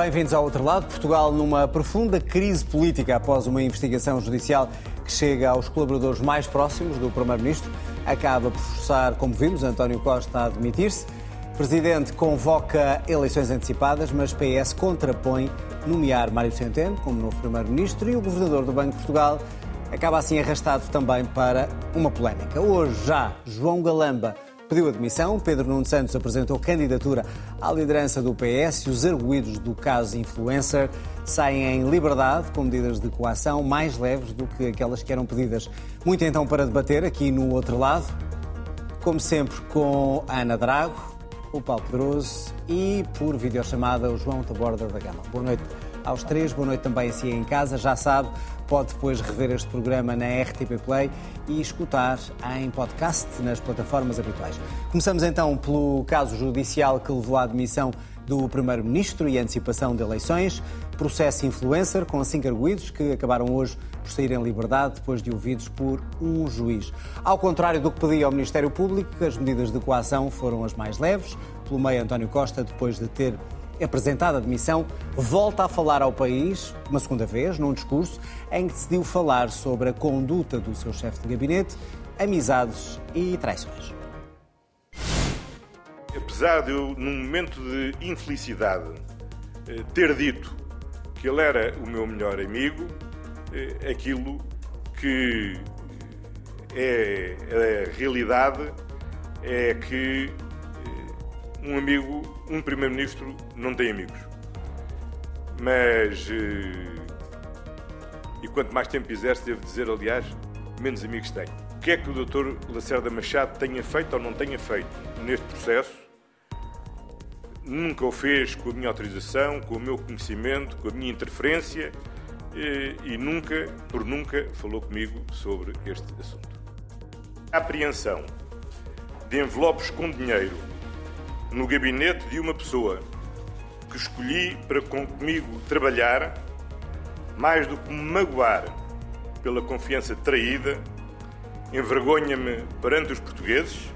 Bem-vindos ao outro lado. Portugal numa profunda crise política após uma investigação judicial que chega aos colaboradores mais próximos do Primeiro-Ministro. Acaba por forçar, como vimos, António Costa a demitir-se. Presidente convoca eleições antecipadas, mas PS contrapõe nomear Mário Centeno como novo Primeiro-Ministro e o Governador do Banco de Portugal acaba assim arrastado também para uma polémica. Hoje já João Galamba pediu admissão, Pedro Nuno Santos apresentou candidatura à liderança do PS e os arguídos do caso influencer saem em liberdade com medidas de coação mais leves do que aquelas que eram pedidas. Muito então para debater aqui no outro lado, como sempre com a Ana Drago, o Paulo Pedroso e por videochamada o João Taborda da Gama. Boa noite aos três, boa noite também a si em casa. Já sabe, pode depois rever este programa na RTP Play e escutar em podcast nas plataformas habituais. Começamos então pelo caso judicial que levou à admissão do Primeiro-Ministro e antecipação de eleições, processo influencer com cinco arguídos que acabaram hoje por sair em liberdade depois de ouvidos por um juiz. Ao contrário do que pedia o Ministério Público, as medidas de coação foram as mais leves. Pelo meio, António Costa, depois de ter apresentado a demissão, volta a falar ao país, uma segunda vez, num discurso em que decidiu falar sobre a conduta do seu chefe de gabinete, amizades e traições. Apesar de eu, num momento de infelicidade, eh, ter dito que ele era o meu melhor amigo, eh, aquilo que é a realidade é que um amigo, um primeiro-ministro não tem amigos. Mas. Eh, e quanto mais tempo exerce, devo dizer, aliás, menos amigos tem. O que é que o Dr. Lacerda Machado tenha feito ou não tenha feito neste processo? Nunca o fez com a minha autorização, com o meu conhecimento, com a minha interferência e, eh, e nunca, por nunca, falou comigo sobre este assunto. A apreensão de envelopes com dinheiro no gabinete de uma pessoa que escolhi para comigo trabalhar, mais do que me magoar pela confiança traída, envergonha-me perante os portugueses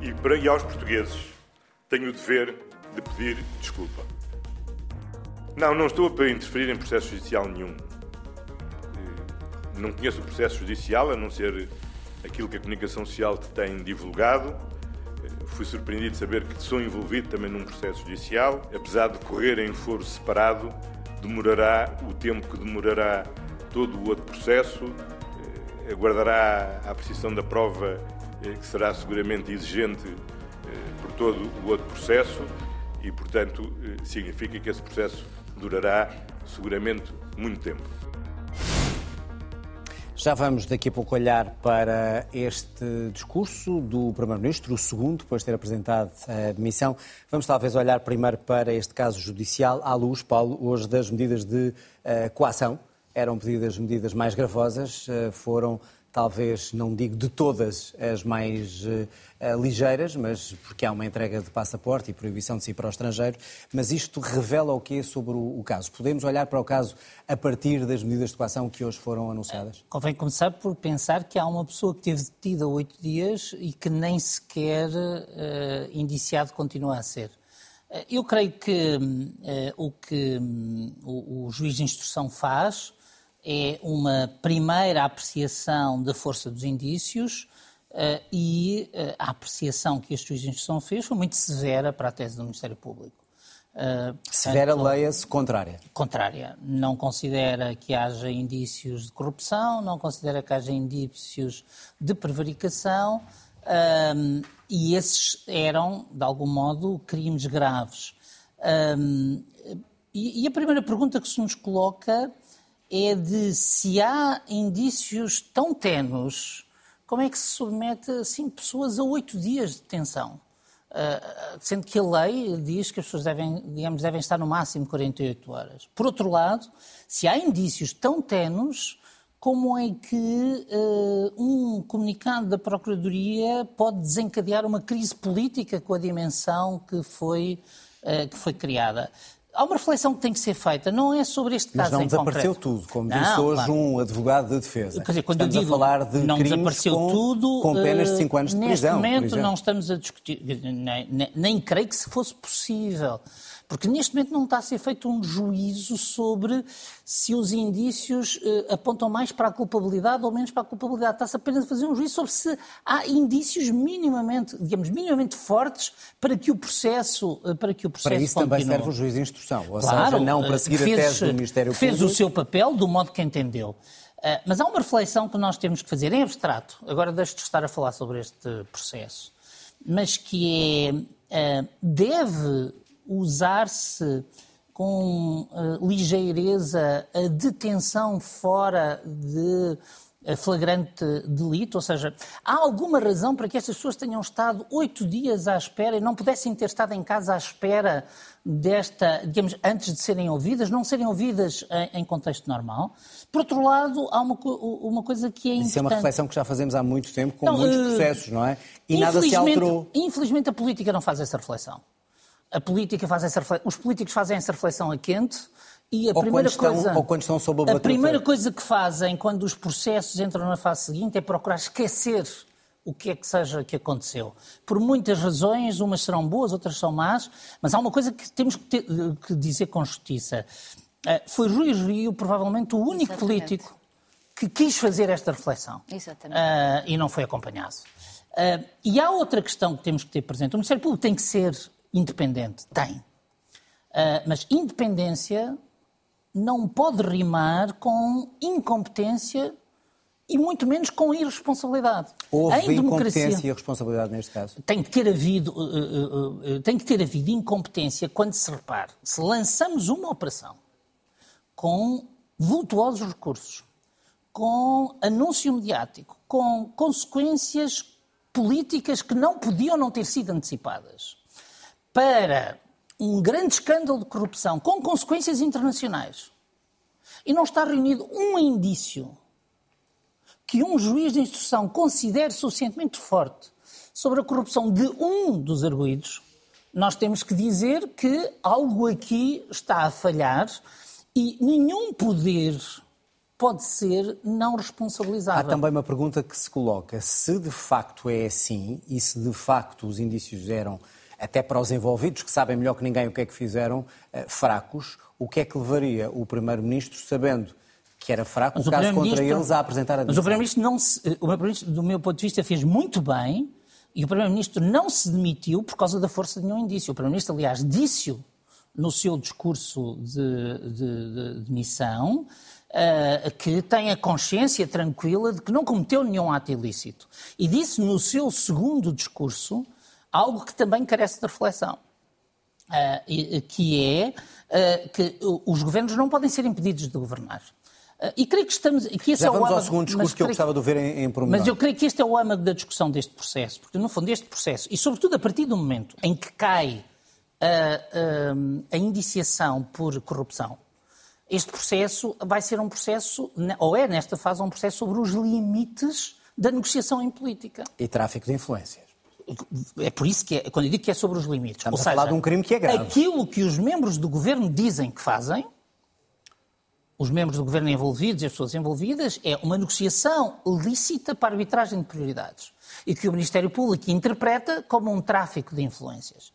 e, para, e aos portugueses tenho o dever de pedir desculpa. Não, não estou para interferir em processo judicial nenhum. Não conheço o processo judicial, a não ser aquilo que a comunicação social tem divulgado Fui surpreendido de saber que sou envolvido também num processo judicial. Apesar de correr em foro separado, demorará o tempo que demorará todo o outro processo, eh, aguardará a apreciação da prova, eh, que será seguramente exigente eh, por todo o outro processo e, portanto, significa que esse processo durará seguramente muito tempo. Já vamos daqui a pouco olhar para este discurso do Primeiro-Ministro, o segundo, depois de ter apresentado a demissão. Vamos talvez olhar primeiro para este caso judicial, à luz, Paulo, hoje das medidas de uh, coação. Eram pedidas medidas mais gravosas, uh, foram talvez, não digo de todas as mais uh, ligeiras, mas porque há uma entrega de passaporte e proibição de sair para o estrangeiro, mas isto revela o quê sobre o, o, caso? Podemos olhar para o caso a partir das medidas de coação que hoje foram anunciadas? Convém começar por pensar que há uma pessoa que teve detida oito dias e que nem sequer uh, indiciado continua a ser. Eu creio que uh, o que um, o, o juiz de instrução faz é uma primeira apreciação da força dos indícios uh, e uh, a apreciação que este juiz de instrução fez foi muito severa para a tese do Ministério Público. Uh, portanto, severa leia-se contrária. Contrária. Não considera que haja indícios de corrupção, não considera que haja indícios de prevaricação um, e esses eram, de algum modo, crimes graves. Um, e, e a primeira pergunta que se nos coloca é de se há indícios tão tenos, como é que se submete assim pessoas a oito dias de detenção? Uh, sendo que a lei diz que as pessoas devem, digamos, devem estar no máximo 48 horas. Por outro lado, se há indícios tão tenos, como é que uh, um comunicado da Procuradoria pode desencadear uma crise política com a dimensão que foi, uh, que foi criada? Há uma reflexão que tem que ser feita, não é sobre este caso Mas não desapareceu concreto. tudo, como não, disse hoje claro. um advogado de defesa. Quer dizer, quando estamos eu digo a falar de não crimes desapareceu com, tudo, com penas de 5 anos de neste prisão. Neste momento não estamos a discutir, nem, nem, nem, creio que se fosse possível. Porque neste momento não está a ser feito um juízo sobre se os indícios eh, apontam mais para a culpabilidade ou menos para a culpabilidade. Está-se apenas a fazer um juízo sobre se há indícios minimamente, digamos, minimamente fortes para que o processo, eh, para que o processo Para isso continue. também serve o juiz de instrução, ou Claro, seja, não para eh, seguir fez, a tese do Ministério fez Público. o seu papel do modo que entendeu. Uh, mas há uma reflexão que nós temos que fazer em abstrato. Agora deixo de estar a falar sobre este processo, mas que é uh, deve usar-se com ligeireza a detenção fora de flagrante delito, ou seja, há alguma razão para que estas pessoas tenham estado oito dias à espera e não pudessem ter estado em casa à espera desta, digamos, antes de serem ouvidas, não serem ouvidas em, contexto normal. Por outro lado, há uma, uma coisa que é importante. Isso é uma reflexão que já fazemos há muito tempo com não, muitos uh, processos, não é? E nada se alterou. Infelizmente a política não faz essa reflexão. A política faz essa reflexão, os políticos fazem essa reflexão a quente e a ou primeira estão, coisa, ou quando estão sob a A primeira coisa que fazem quando os processos entram na fase seguinte é procurar esquecer o que é que seja que aconteceu. Por muitas razões, umas serão boas, outras são más, mas há uma coisa que temos que, ter, que dizer com justiça. Uh, foi Rui Rio provavelmente o único Exatamente. político que quis fazer esta reflexão. Exatamente. Uh, e não foi acompanhado. Uh, e há outra questão que temos que ter presente. O Ministério Público tem que ser independente. Tem. mas independência não pode rimar com incompetência e muito menos com irresponsabilidade. Houve em incompetência e responsabilidade neste caso? Tem que ter havido, uh, uh, uh, tem que ter havido incompetência quando se repare. Se lançamos uma operação com vultuosos recursos, com anúncio mediático, com consequências políticas que não podiam não ter sido antecipadas, para um grande escândalo de corrupção com consequências internacionais e não está reunido um indício que um juiz de instrução considere suficientemente forte sobre a corrupção de um dos arguídos, nós temos que dizer que algo aqui está a falhar e nenhum poder pode ser não responsabilizável. Há também uma pergunta que se coloca: se de facto é assim e se de facto os indícios eram até para os envolvidos, que sabem melhor que ninguém o que é que fizeram, fracos, o que é que levaria o Primeiro-Ministro, sabendo que era fraco, mas o caso contra eles, a apresentar a Mas o Primeiro-Ministro, não se, o Primeiro-Ministro, do meu ponto de vista, fez muito bem e o Primeiro-Ministro não se demitiu por causa da força de nenhum indício. O Primeiro-Ministro, aliás, disse-o no seu discurso de, de, de, de missão, uh, que tem a consciência tranquila de que não cometeu nenhum ato ilícito. E disse no seu segundo discurso algo que também carece de reflexão, uh, que é uh, que os governos não podem ser impedidos de governar. Uh, e creio que estamos. Que esse Já é vamos âmago, ao segundo discurso que eu gostava de ver em, em pormenor. Mas eu creio que este é o âmago da discussão deste processo, porque no fundo este processo, e sobretudo a partir do momento em que cai a, a, a indiciação por corrupção, este processo vai ser um processo, ou é nesta fase um processo sobre os limites da negociação em política. E tráfico de influências. É por isso que é, quando eu digo que é sobre os limites. Estamos Ou a seja, falar de um crime que é grave. Aquilo que os membros do governo dizem que fazem, os membros do governo envolvidos e as pessoas envolvidas, é uma negociação lícita para a arbitragem de prioridades. E que o Ministério Público interpreta como um tráfico de influências.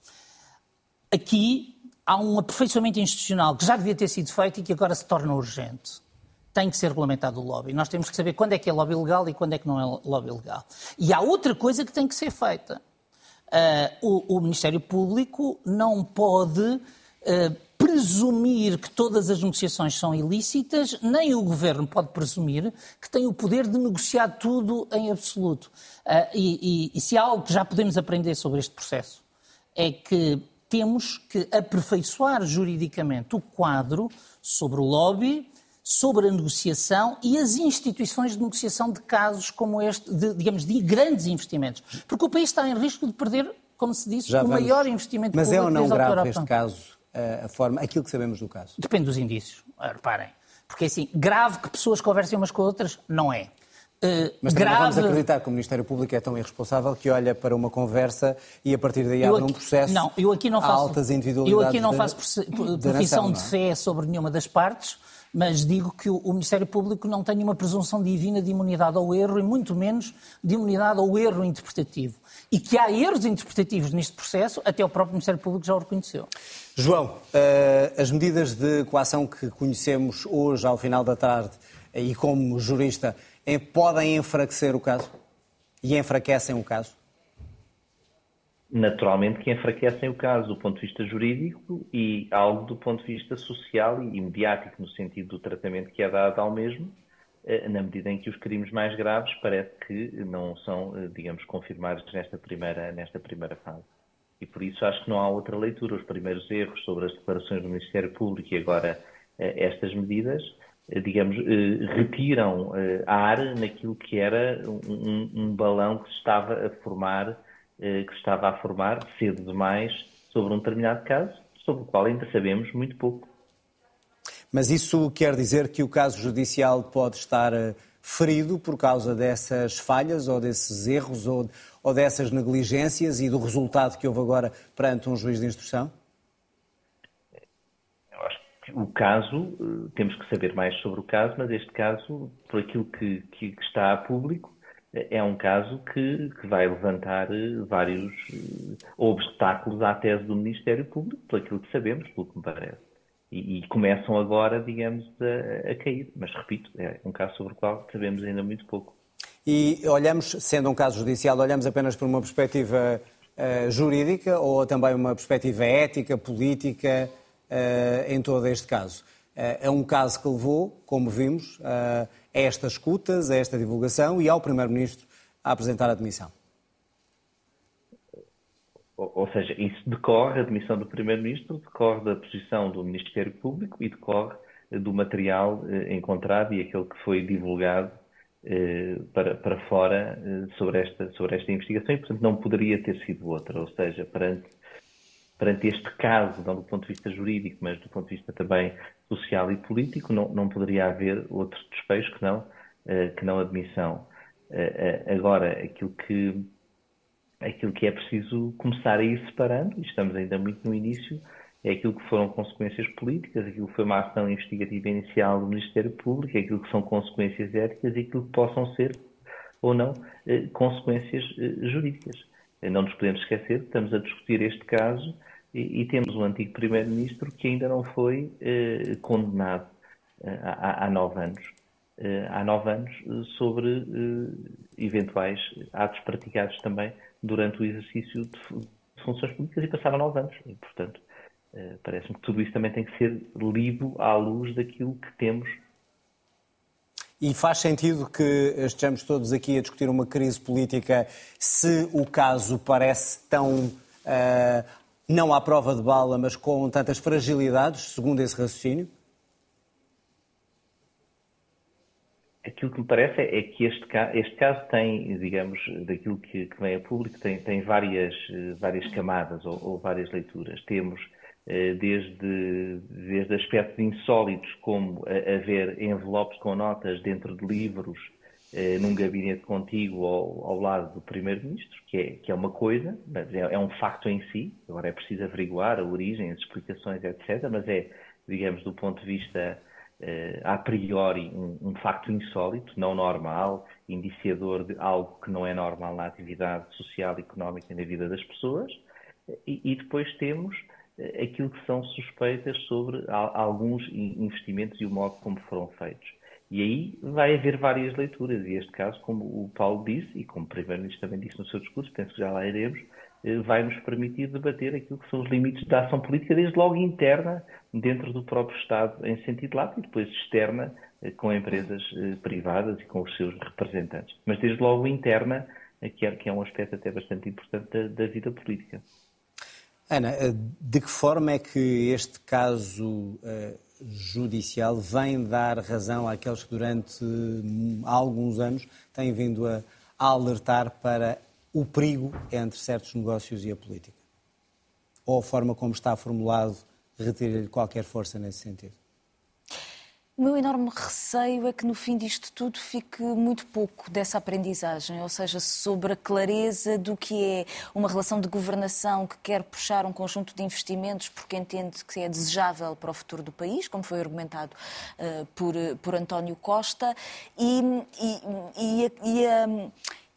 Aqui há um aperfeiçoamento institucional que já devia ter sido feito e que agora se torna urgente tem que ser regulamentado o lobby. Nós temos que saber quando é que é lobby legal e quando é que não é lobby legal. E há outra coisa que tem que ser feita. Uh, o, o, Ministério Público não pode uh, presumir que todas as negociações são ilícitas, nem o Governo pode presumir que tem o poder de negociar tudo em absoluto. Uh, e, e, e se há algo que já podemos aprender sobre este processo, é que temos que aperfeiçoar juridicamente o quadro sobre o lobby, sobre a negociação e as instituições de negociação de casos como este, de, digamos, de grandes investimentos. Porque o país está em risco de perder, como se disse, Já o vamos. maior investimento Mas público é ou não grave este caso, a forma, aquilo que sabemos do caso? Depende dos indícios, Ah, reparem. Porque assim, grave que pessoas conversem umas com outras, não é. Uh, Mas grave... vamos acreditar que o Ministério Público é tão irresponsável que olha para uma conversa e a partir daí Eu abre um aqui- processo não, eu aqui não faço, altas individualidades Eu aqui não faço profissão de é? fé sobre nenhuma das partes, mas digo que o, Ministério Público não tem nenhuma presunção divina de imunidade ao erro e muito menos de imunidade ao erro interpretativo. E que há erros interpretativos neste processo, até o próprio Ministério Público já o reconheceu. João, as medidas de coação que conhecemos hoje, ao final da tarde, e como jurista, podem enfraquecer o caso? E enfraquecem o caso? Naturalmente que enfraquecem o caso do ponto de vista jurídico e algo do ponto de vista social e mediático, no sentido do tratamento que é dado ao mesmo, eh, na medida em que os crimes mais graves parece que não são, eh, digamos, confirmados nesta primeira, nesta primeira fase. E por isso acho que não há outra leitura. Os primeiros erros sobre as declarações do Ministério Público e agora eh, estas medidas, digamos, retiram ar naquilo que era um, um balão que se estava a formar que estava a formar cedo demais sobre um determinado caso, sobre o qual ainda sabemos muito pouco. Mas isso quer dizer que o caso judicial pode estar eh, ferido por causa dessas falhas ou desses erros ou, ou dessas negligências e do resultado que houve agora perante um juiz de instrução? Eu acho que o caso, eh, temos que saber mais sobre o caso, mas este caso, por aquilo que, que está a público, é um caso que, que, vai levantar eh, vários eh, obstáculos à tese do Ministério Público, por aquilo que sabemos, pelo que me parece. E, e começam agora, digamos, a, a, cair. Mas, repito, é um caso sobre o qual sabemos ainda muito pouco. E olhamos, sendo um caso judicial, olhamos apenas por uma perspectiva uh, jurídica ou também uma perspectiva ética, política, uh, em todo este caso? Uh, é um caso que levou, como vimos, a estas escutas, a esta divulgação e ao Primeiro-Ministro a apresentar a demissão? Ou seja, isso decorre, a demissão do Primeiro-Ministro decorre da posição do Ministério Público e decorre do material eh, encontrado e aquele que foi divulgado eh, para, para fora eh, sobre, esta, sobre esta investigação e, portanto, não poderia ter sido outra. Ou seja, perante perante este caso, não do ponto de vista jurídico, mas do ponto de vista também social e político, não, não poderia haver outro despejo que não, uh, que não admissão. Uh, uh, agora, aquilo que, aquilo que é preciso começar a ir separando, e estamos ainda muito no início, é aquilo que foram consequências políticas, aquilo que foi uma ação investigativa inicial do Ministério Público, aquilo que são consequências éticas e aquilo que possam ser ou não consequências jurídicas. Não nos podemos esquecer, estamos a discutir este caso e, e temos um antigo primeiro-ministro que ainda não foi eh, condenado eh, há, há, nove anos. Eh, há nove anos eh, sobre eh, eventuais atos praticados também durante o exercício de, de funções públicas e passaram nove anos. E, portanto, eh, parece-me que tudo isso também tem que ser lido à luz daquilo que temos e faz sentido que estejamos todos aqui a discutir uma crise política se o caso parece tão uh, não à prova de bala, mas com tantas fragilidades, segundo esse raciocínio? Aquilo que me parece é que este, este caso tem, digamos, daquilo que, que vem a público, tem, tem várias, várias camadas ou, ou várias leituras. Temos eh, desde, desde aspectos insólitos, como haver envelopes com notas dentro de livros eh, num gabinete contigo ao, ao lado do Primeiro-Ministro, que é, que é uma coisa, mas é, é, um facto em si. Agora é preciso averiguar a origem, as explicações, etc. Mas é, digamos, do ponto de vista eh, a priori, um, um, facto insólito, não normal, indiciador de algo que não é normal na atividade social económica e na vida das pessoas. E, e depois temos eh, aquilo que são suspeitas sobre a, alguns investimentos e o modo como foram feitos. E aí vai haver várias leituras, e este caso, como o Paulo disse, e como o Primeiro-Ministro também disse no seu discurso, penso que já lá iremos, eh, vai nos permitir debater aquilo que são os limites da ação política, desde logo interna, dentro do próprio Estado, em sentido lato, e depois externa, eh, com empresas eh, privadas e com os seus representantes. Mas desde logo interna, que é, um aspecto até bastante importante da, da vida política. Ana, de que forma é que este caso judicial vem dar razão àqueles que durante alguns anos têm vindo a, alertar para o perigo entre certos negócios e a política? Ou a forma como está formulado retira-lhe qualquer força nesse sentido? O meu enorme receio é que no fim disto tudo fique muito pouco dessa aprendizagem, ou seja, sobre a clareza do que é uma relação de governação que quer puxar um conjunto de investimentos porque entende que é desejável para o futuro do país, como foi argumentado uh, por, por António Costa, e, e, e, e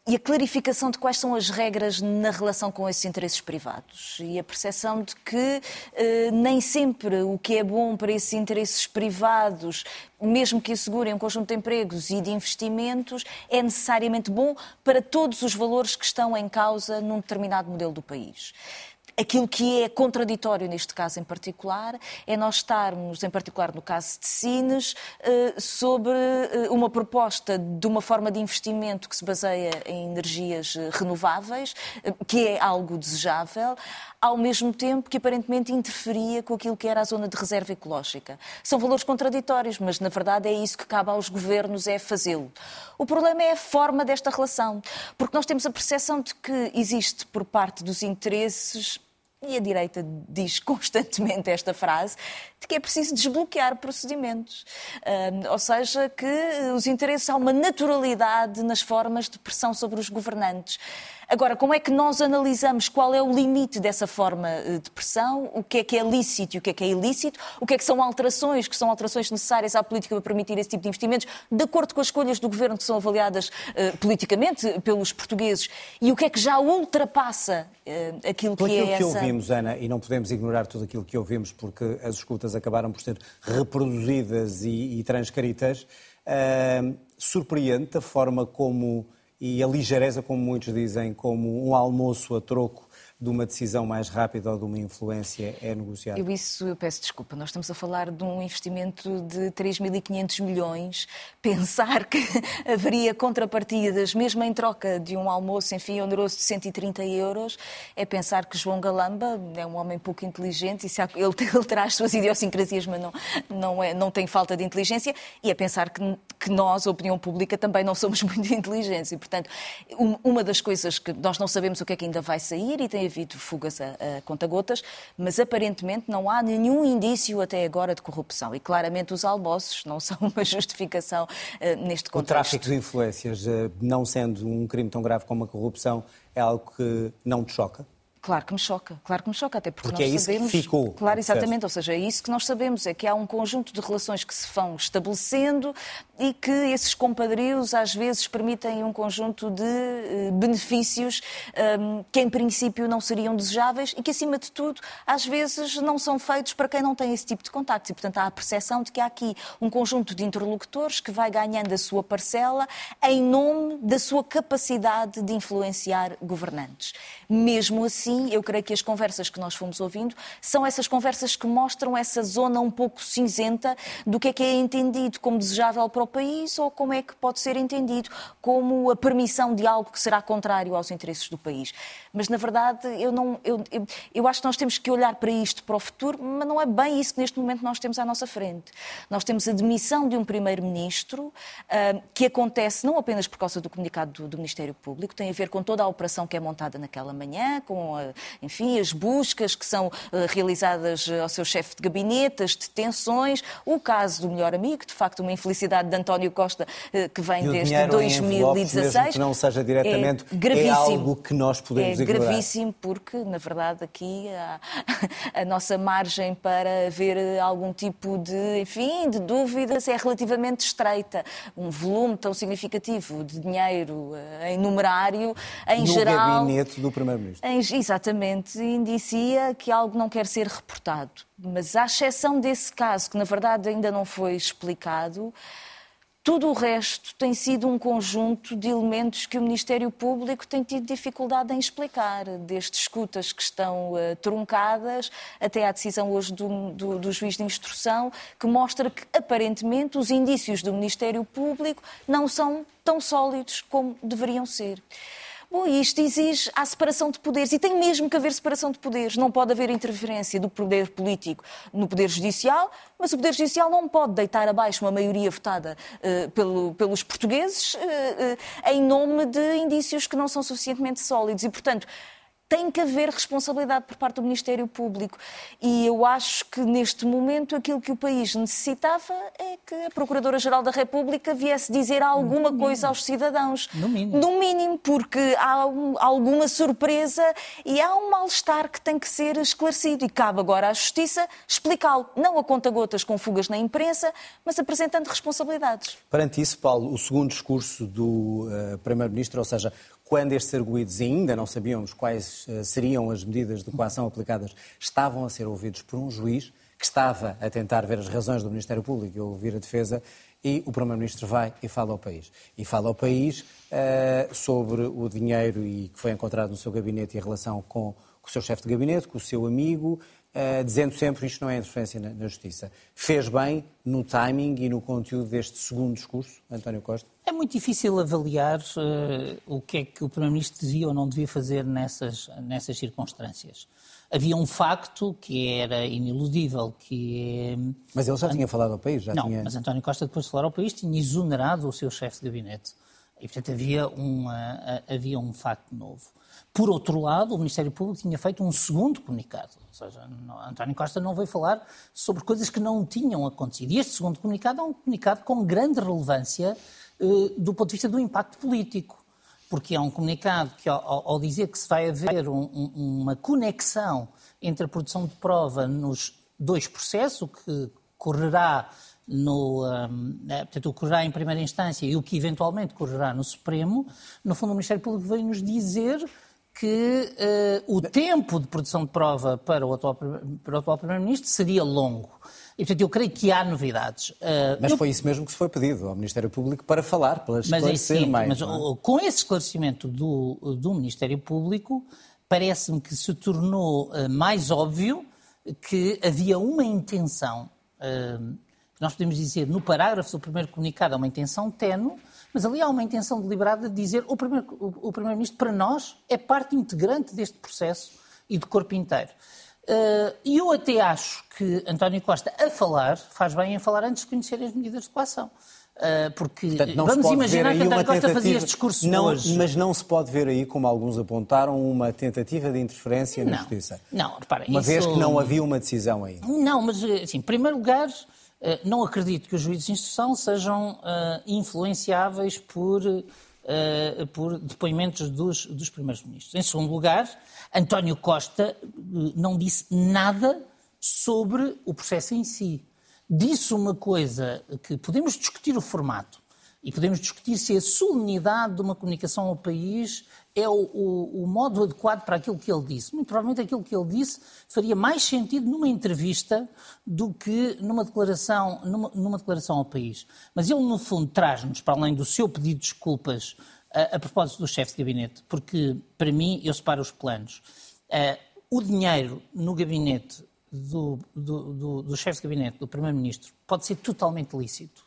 e a clarificação de quais são as regras na relação com esses interesses privados e a percepção de que eh, nem sempre o que é bom para esses interesses privados, mesmo que assegurem um conjunto de empregos e de investimentos, é necessariamente bom para todos os valores que estão em causa num determinado modelo do país. Aquilo que é contraditório neste caso em particular é nós estarmos, em particular no caso de Sines, eh, sobre eh, uma proposta de uma forma de investimento que se baseia em energias eh, renováveis, que é algo desejável, ao mesmo tempo que aparentemente interferia com aquilo que era a zona de reserva ecológica. São valores contraditórios, mas na verdade é isso que cabe aos governos, é fazê-lo. O problema é a forma desta relação, porque nós temos a percepção de que existe por parte dos interesses e a direita diz constantemente esta frase, de que é preciso desbloquear procedimentos. Uh, ou seja, que os interesses, há uma naturalidade nas formas de pressão sobre os governantes. Agora, como é que nós analisamos qual é o limite dessa forma eh, de pressão, o que é que é lícito e o que é que é ilícito, o que é que são alterações, que são alterações necessárias à política para permitir esse tipo de investimentos, de acordo com as escolhas do governo que são avaliadas uh, politicamente pelos portugueses, e o que é que já ultrapassa uh, aquilo que é que essa... ouvimos, Ana, e não podemos ignorar tudo aquilo que ouvimos, porque as escutas acabaram por ser reproduzidas e, e transcritas, uh, surpreende a forma como e a ligeireza, como muitos dizem, como um almoço a troco de uma decisão mais rápida ou de uma influência é negociada? Eu isso, eu peço desculpa, nós estamos a falar de um investimento de 3.500 milhões. Pensar que haveria contrapartidas, mesmo em troca de um almoço, enfim, oneroso de 130 euros, é pensar que João Galamba é um homem pouco inteligente, e se ele, ele traz suas idiosincrasias, mas não, não, é, não tem falta de inteligência, e é pensar que, que nós, a opinião pública, também não somos muito inteligentes. E, portanto, uma das coisas que nós não sabemos o que é que ainda vai sair e tem havido fugas a, a conta-gotas, mas aparentemente não há nenhum indício até agora de corrupção. E claramente os almoços não são uma justificação uh, neste contexto. O tráfico de influências, uh, não sendo um crime tão grave como a corrupção, é algo que não te choca? Claro que me choca, claro que me choca, até porque, porque nós é sabemos. Que ficou, claro, exatamente, ou seja, é isso que nós sabemos, é que há um conjunto de relações que se vão estabelecendo e que esses compadrios às vezes permitem um conjunto de uh, benefícios ehm, que em princípio não seriam desejáveis e que, acima de tudo, às vezes não são feitos para quem não tem esse tipo de contactos. E, portanto, há a percepção de que há aqui um conjunto de interlocutores que vai ganhando a sua parcela em nome da sua capacidade de influenciar governantes. Mesmo assim, eu creio que as conversas que nós fomos ouvindo são essas conversas que mostram essa zona um pouco cinzenta do que é que é entendido como desejável para o país ou como é que pode ser entendido como a permissão de algo que será contrário aos interesses do país. Mas, na verdade, eu, não, eu, eu, eu acho que nós temos que olhar para isto, para o futuro, mas não é bem isso que neste momento nós temos à nossa frente. Nós temos a demissão de um primeiro-ministro uh, que acontece não apenas por causa do comunicado do, do, Ministério Público, tem a ver com toda a operação que é montada naquela manhã, com, uh, enfim, as buscas que são uh, realizadas ao seu chefe de gabinete, as detenções, o caso do melhor amigo, de facto, uma infelicidade de António Costa que vem desde 2016. Mesmo que não seja diretamente, é, é algo que nós podemos é gravíssimo porque, na verdade, aqui a, a, nossa margem para haver algum tipo de, enfim, de dúvidas é relativamente estreita. Um volume tão significativo de dinheiro eh, em numerário, em no geral... No gabinete do Primeiro-Ministro. Exatamente, indicia que algo não quer ser reportado. Mas à exceção desse caso, que na verdade ainda não foi explicado, tudo o resto tem sido um conjunto de elementos que o Ministério Público tem tido dificuldade em explicar, desde escutas que estão uh, truncadas até à decisão hoje do, do, do, juiz de instrução, que mostra que, aparentemente, os indícios do Ministério Público não são tão sólidos como deveriam ser. Bom, isto exige a separação de poderes e tem mesmo que haver separação de poderes. Não pode haver interferência do poder político no poder judicial, mas o poder judicial não pode deitar abaixo uma maioria votada uh, pelo, pelos portugueses uh, uh, em nome de indícios que não são suficientemente sólidos. E, portanto, tem que haver responsabilidade por parte do Ministério Público. E eu acho que neste momento aquilo que o país necessitava é que a Procuradora-Geral da República viesse dizer alguma coisa aos cidadãos. No mínimo. No mínimo, porque há um, alguma surpresa e há um mal-estar que tem que ser esclarecido. E cabe agora à Justiça explicá-lo, não a conta-gotas com fugas na imprensa, mas apresentando responsabilidades. Perante isso, Paulo, o segundo discurso do uh, Primeiro-Ministro, ou seja, quando estes arguídos ainda não sabíamos quais uh, seriam as medidas de coação aplicadas, estavam a ser ouvidos por um juiz que estava a tentar ver as razões do Ministério Público e ouvir a defesa, e o Primeiro-Ministro vai e fala ao país. E fala ao país uh, sobre o dinheiro e que foi encontrado no seu gabinete e a relação com, com o seu chefe de gabinete, com o seu amigo, Uh, dizendo sempre isto não é interferência na, na, justiça. Fez bem no timing e no conteúdo deste segundo discurso, António Costa? É muito difícil avaliar uh, o que é que o Primeiro-Ministro devia ou não devia fazer nessas, nessas circunstâncias. Havia um facto que era iniludível, que é... Mas ele já tinha falado ao país, já não, tinha... mas António Costa, depois de falar ao país, tinha exonerado o seu chefe de gabinete. E, portanto, havia, uma, havia um facto novo. Por outro lado, o Ministério Público tinha feito um segundo comunicado. Ou seja, António Costa não veio falar sobre coisas que não tinham acontecido. E este segundo comunicado é um comunicado com grande relevância eh, do ponto de vista do impacto político. Porque é um comunicado que, ao, ao dizer que se vai haver um, um, uma conexão entre a produção de prova nos dois processos, o que correrá no, um, é, portanto, ocorrerá em primeira instância e o que eventualmente correrá no Supremo, no fundo o Ministério Público veio nos dizer que uh, o tempo de produção de prova para o atual, para o atual Primeiro-Ministro seria longo. E, portanto, eu creio que há novidades. Uh, mas eu... foi isso mesmo que se foi pedido ao Ministério Público para falar, para esclarecer mas é mais. Mas é? com esse esclarecimento do, do Ministério Público, parece-me que se tornou uh, mais óbvio que havia uma intenção nós podemos dizer, no parágrafo do primeiro comunicado, há uma intenção tenue, mas ali há uma intenção deliberada de dizer o Primeiro-Ministro, primeiro para nós, é parte integrante deste processo e do corpo inteiro. Uh, e eu até acho que António Costa, a falar, faz bem em falar antes de conhecer as medidas de coação. Uh, porque Portanto, vamos imaginar que António Costa fazia este discurso não, hoje. Mas não se pode ver aí, como alguns apontaram, uma tentativa de interferência na não, Justiça. Não, repara, Uma isso... vez que não havia uma decisão ainda. Não, mas, assim, em primeiro lugar, eh, não acredito que os juízes de instrução sejam uh, influenciáveis por, uh, por depoimentos dos, dos primeiros ministros. Em segundo lugar, António Costa não disse nada sobre o processo em si. Disse uma coisa que podemos discutir o formato e podemos discutir se a solenidade de uma comunicação ao país é o, o, o, modo adequado para aquilo que ele disse. Muito provavelmente aquilo que ele disse faria mais sentido numa entrevista do que numa declaração, numa, numa declaração ao país. Mas ele, no fundo, traz-nos, para além do seu pedido de desculpas a, a, propósito do chefe de gabinete, porque, para mim, eu separo os planos. Uh, o dinheiro no gabinete do, do, do, do chefe de gabinete, do primeiro-ministro, pode ser totalmente lícito.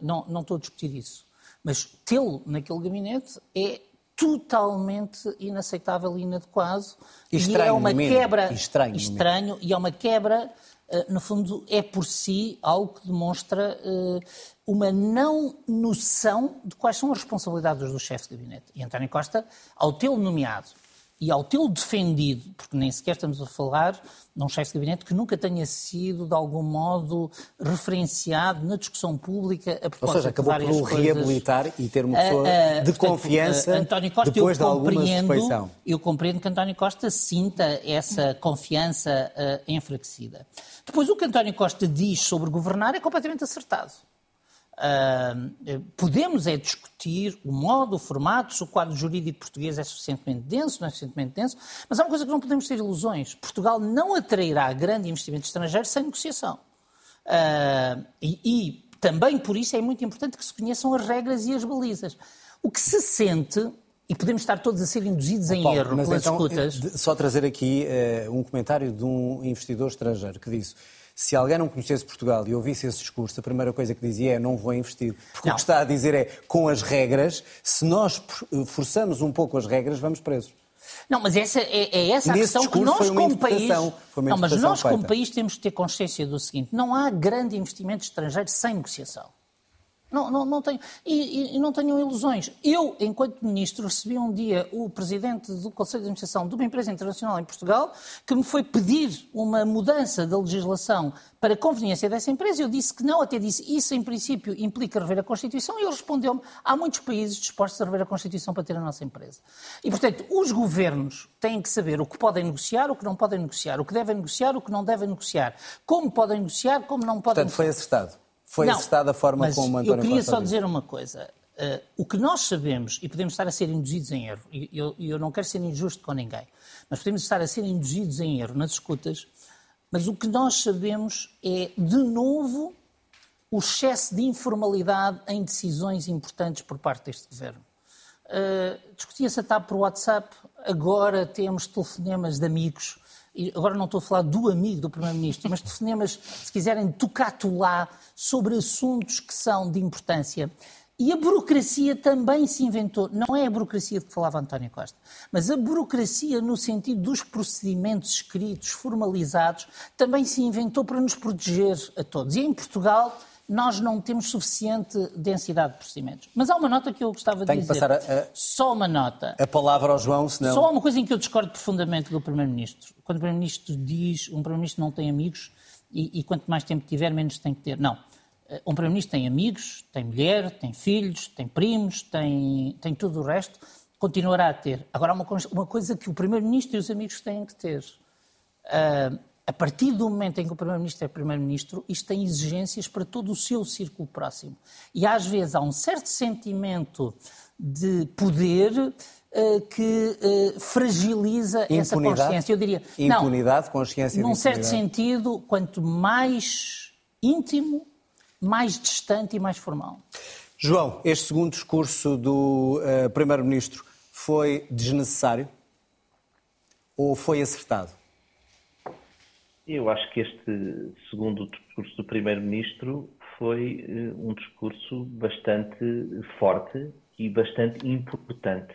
Não, não estou a discutir isso. Mas tê-lo naquele gabinete é totalmente inaceitável e inadequado. Estranho, e é uma quebra estranho, estranho e é uma quebra, eh, no fundo, é por si algo que demonstra eh, uma não noção de quais são as responsabilidades do chefe de gabinete. E António Costa, ao tê-lo nomeado e ao tê-lo defendido, porque nem sequer estamos a falar de um chefe de gabinete que nunca tenha sido, de algum modo, referenciado na discussão pública a propósito Ou seja, acabou de por coisas. reabilitar e ter uma pessoa uh, uh, de portanto, confiança António Costa, depois eu de alguma compreendo, Eu compreendo que António Costa sinta essa confiança enfraquecida. Depois, o que António Costa diz sobre governar é completamente acertado. Uh, podemos é discutir o modo, o formato, se o quadro jurídico português é suficientemente denso, não é suficientemente denso, mas há uma coisa que não podemos ter ilusões. Portugal não atrairá grande investimento estrangeiro sem negociação. Uh, e, e também por isso é muito importante que se conheçam as regras e as balizas. O que se sente e podemos estar todos a ser induzidos em Paulo, erro pelas então, escutas. Só trazer aqui uh, um comentário de um investidor estrangeiro que disse se alguém não conhecesse Portugal e ouvisse esse discurso, a primeira coisa que dizia é não vou investir. Porque não. o que está a dizer é, com as regras, se nós forçamos um pouco as regras, vamos presos. Não, mas essa é, é essa a questão que nós como país. Não, mas nós como país temos que ter consciência do seguinte: não há grande investimento estrangeiro sem negociação. Não, não, não tenho, e, e, não tenham ilusões. Eu, enquanto ministro, recebi um dia o presidente do Conselho de Administração de uma empresa internacional em Portugal que me foi pedir uma mudança da legislação para conveniência dessa empresa. Eu disse que não, até disse isso em princípio implica rever a Constituição e ele respondeu-me: há muitos países dispostos a rever a Constituição para ter a nossa empresa. E, portanto, os governos têm que saber o que podem negociar, o que não podem negociar, o que devem negociar, o que não devem negociar, como podem negociar, como não podem portanto, negociar. Portanto, foi acertado. Foi não, acertada a forma mas como António Eu queria Costa só dizer uma coisa. Uh, o que nós sabemos, e podemos estar a ser induzidos em erro, e eu, eu não quero ser injusto com ninguém, mas podemos estar a ser induzidos em erro nas escutas, mas o que nós sabemos é, de novo, o excesso de informalidade em decisões importantes por parte deste governo. Uh, Discutia-se a TAP por WhatsApp, agora temos telefonemas de amigos e agora não estou a falar do amigo do Primeiro-Ministro, mas telefonemas, se quiserem, tocato lá sobre assuntos que são de importância. E a burocracia também se inventou. Não é a burocracia de que falava António Costa, mas a burocracia no sentido dos procedimentos escritos, formalizados, também se inventou para nos proteger a todos. E em Portugal nós não temos suficiente densidade de procedimentos. Mas há uma nota que eu gostava Tenho de dizer. Que passar a, Só uma nota. A palavra ao João, senão... Só uma coisa em que eu discordo profundamente do Primeiro-Ministro. Quando o Primeiro-Ministro diz um Primeiro-Ministro não tem amigos e, e, quanto mais tempo tiver, menos tem que ter. Não. Eh, um Primeiro-Ministro tem amigos, tem mulher, tem filhos, tem primos, tem, tem tudo o resto. Continuará a ter. Agora, uma, uma coisa que o Primeiro-Ministro e os amigos têm que ter. Uh, a partir do momento em que o Primeiro-Ministro é Primeiro-Ministro, isto tem exigências para todo o seu círculo próximo. E às vezes há um certo sentimento de poder uh, que uh, fragiliza impunidade, essa consciência. Eu diria. Impunidade, não, consciência Num certo sentido, quanto mais íntimo, mais distante e mais formal. João, este segundo discurso do uh, Primeiro-Ministro foi desnecessário ou foi acertado? Eu acho que este segundo discurso do Primeiro-Ministro foi uh, um discurso bastante forte e bastante importante,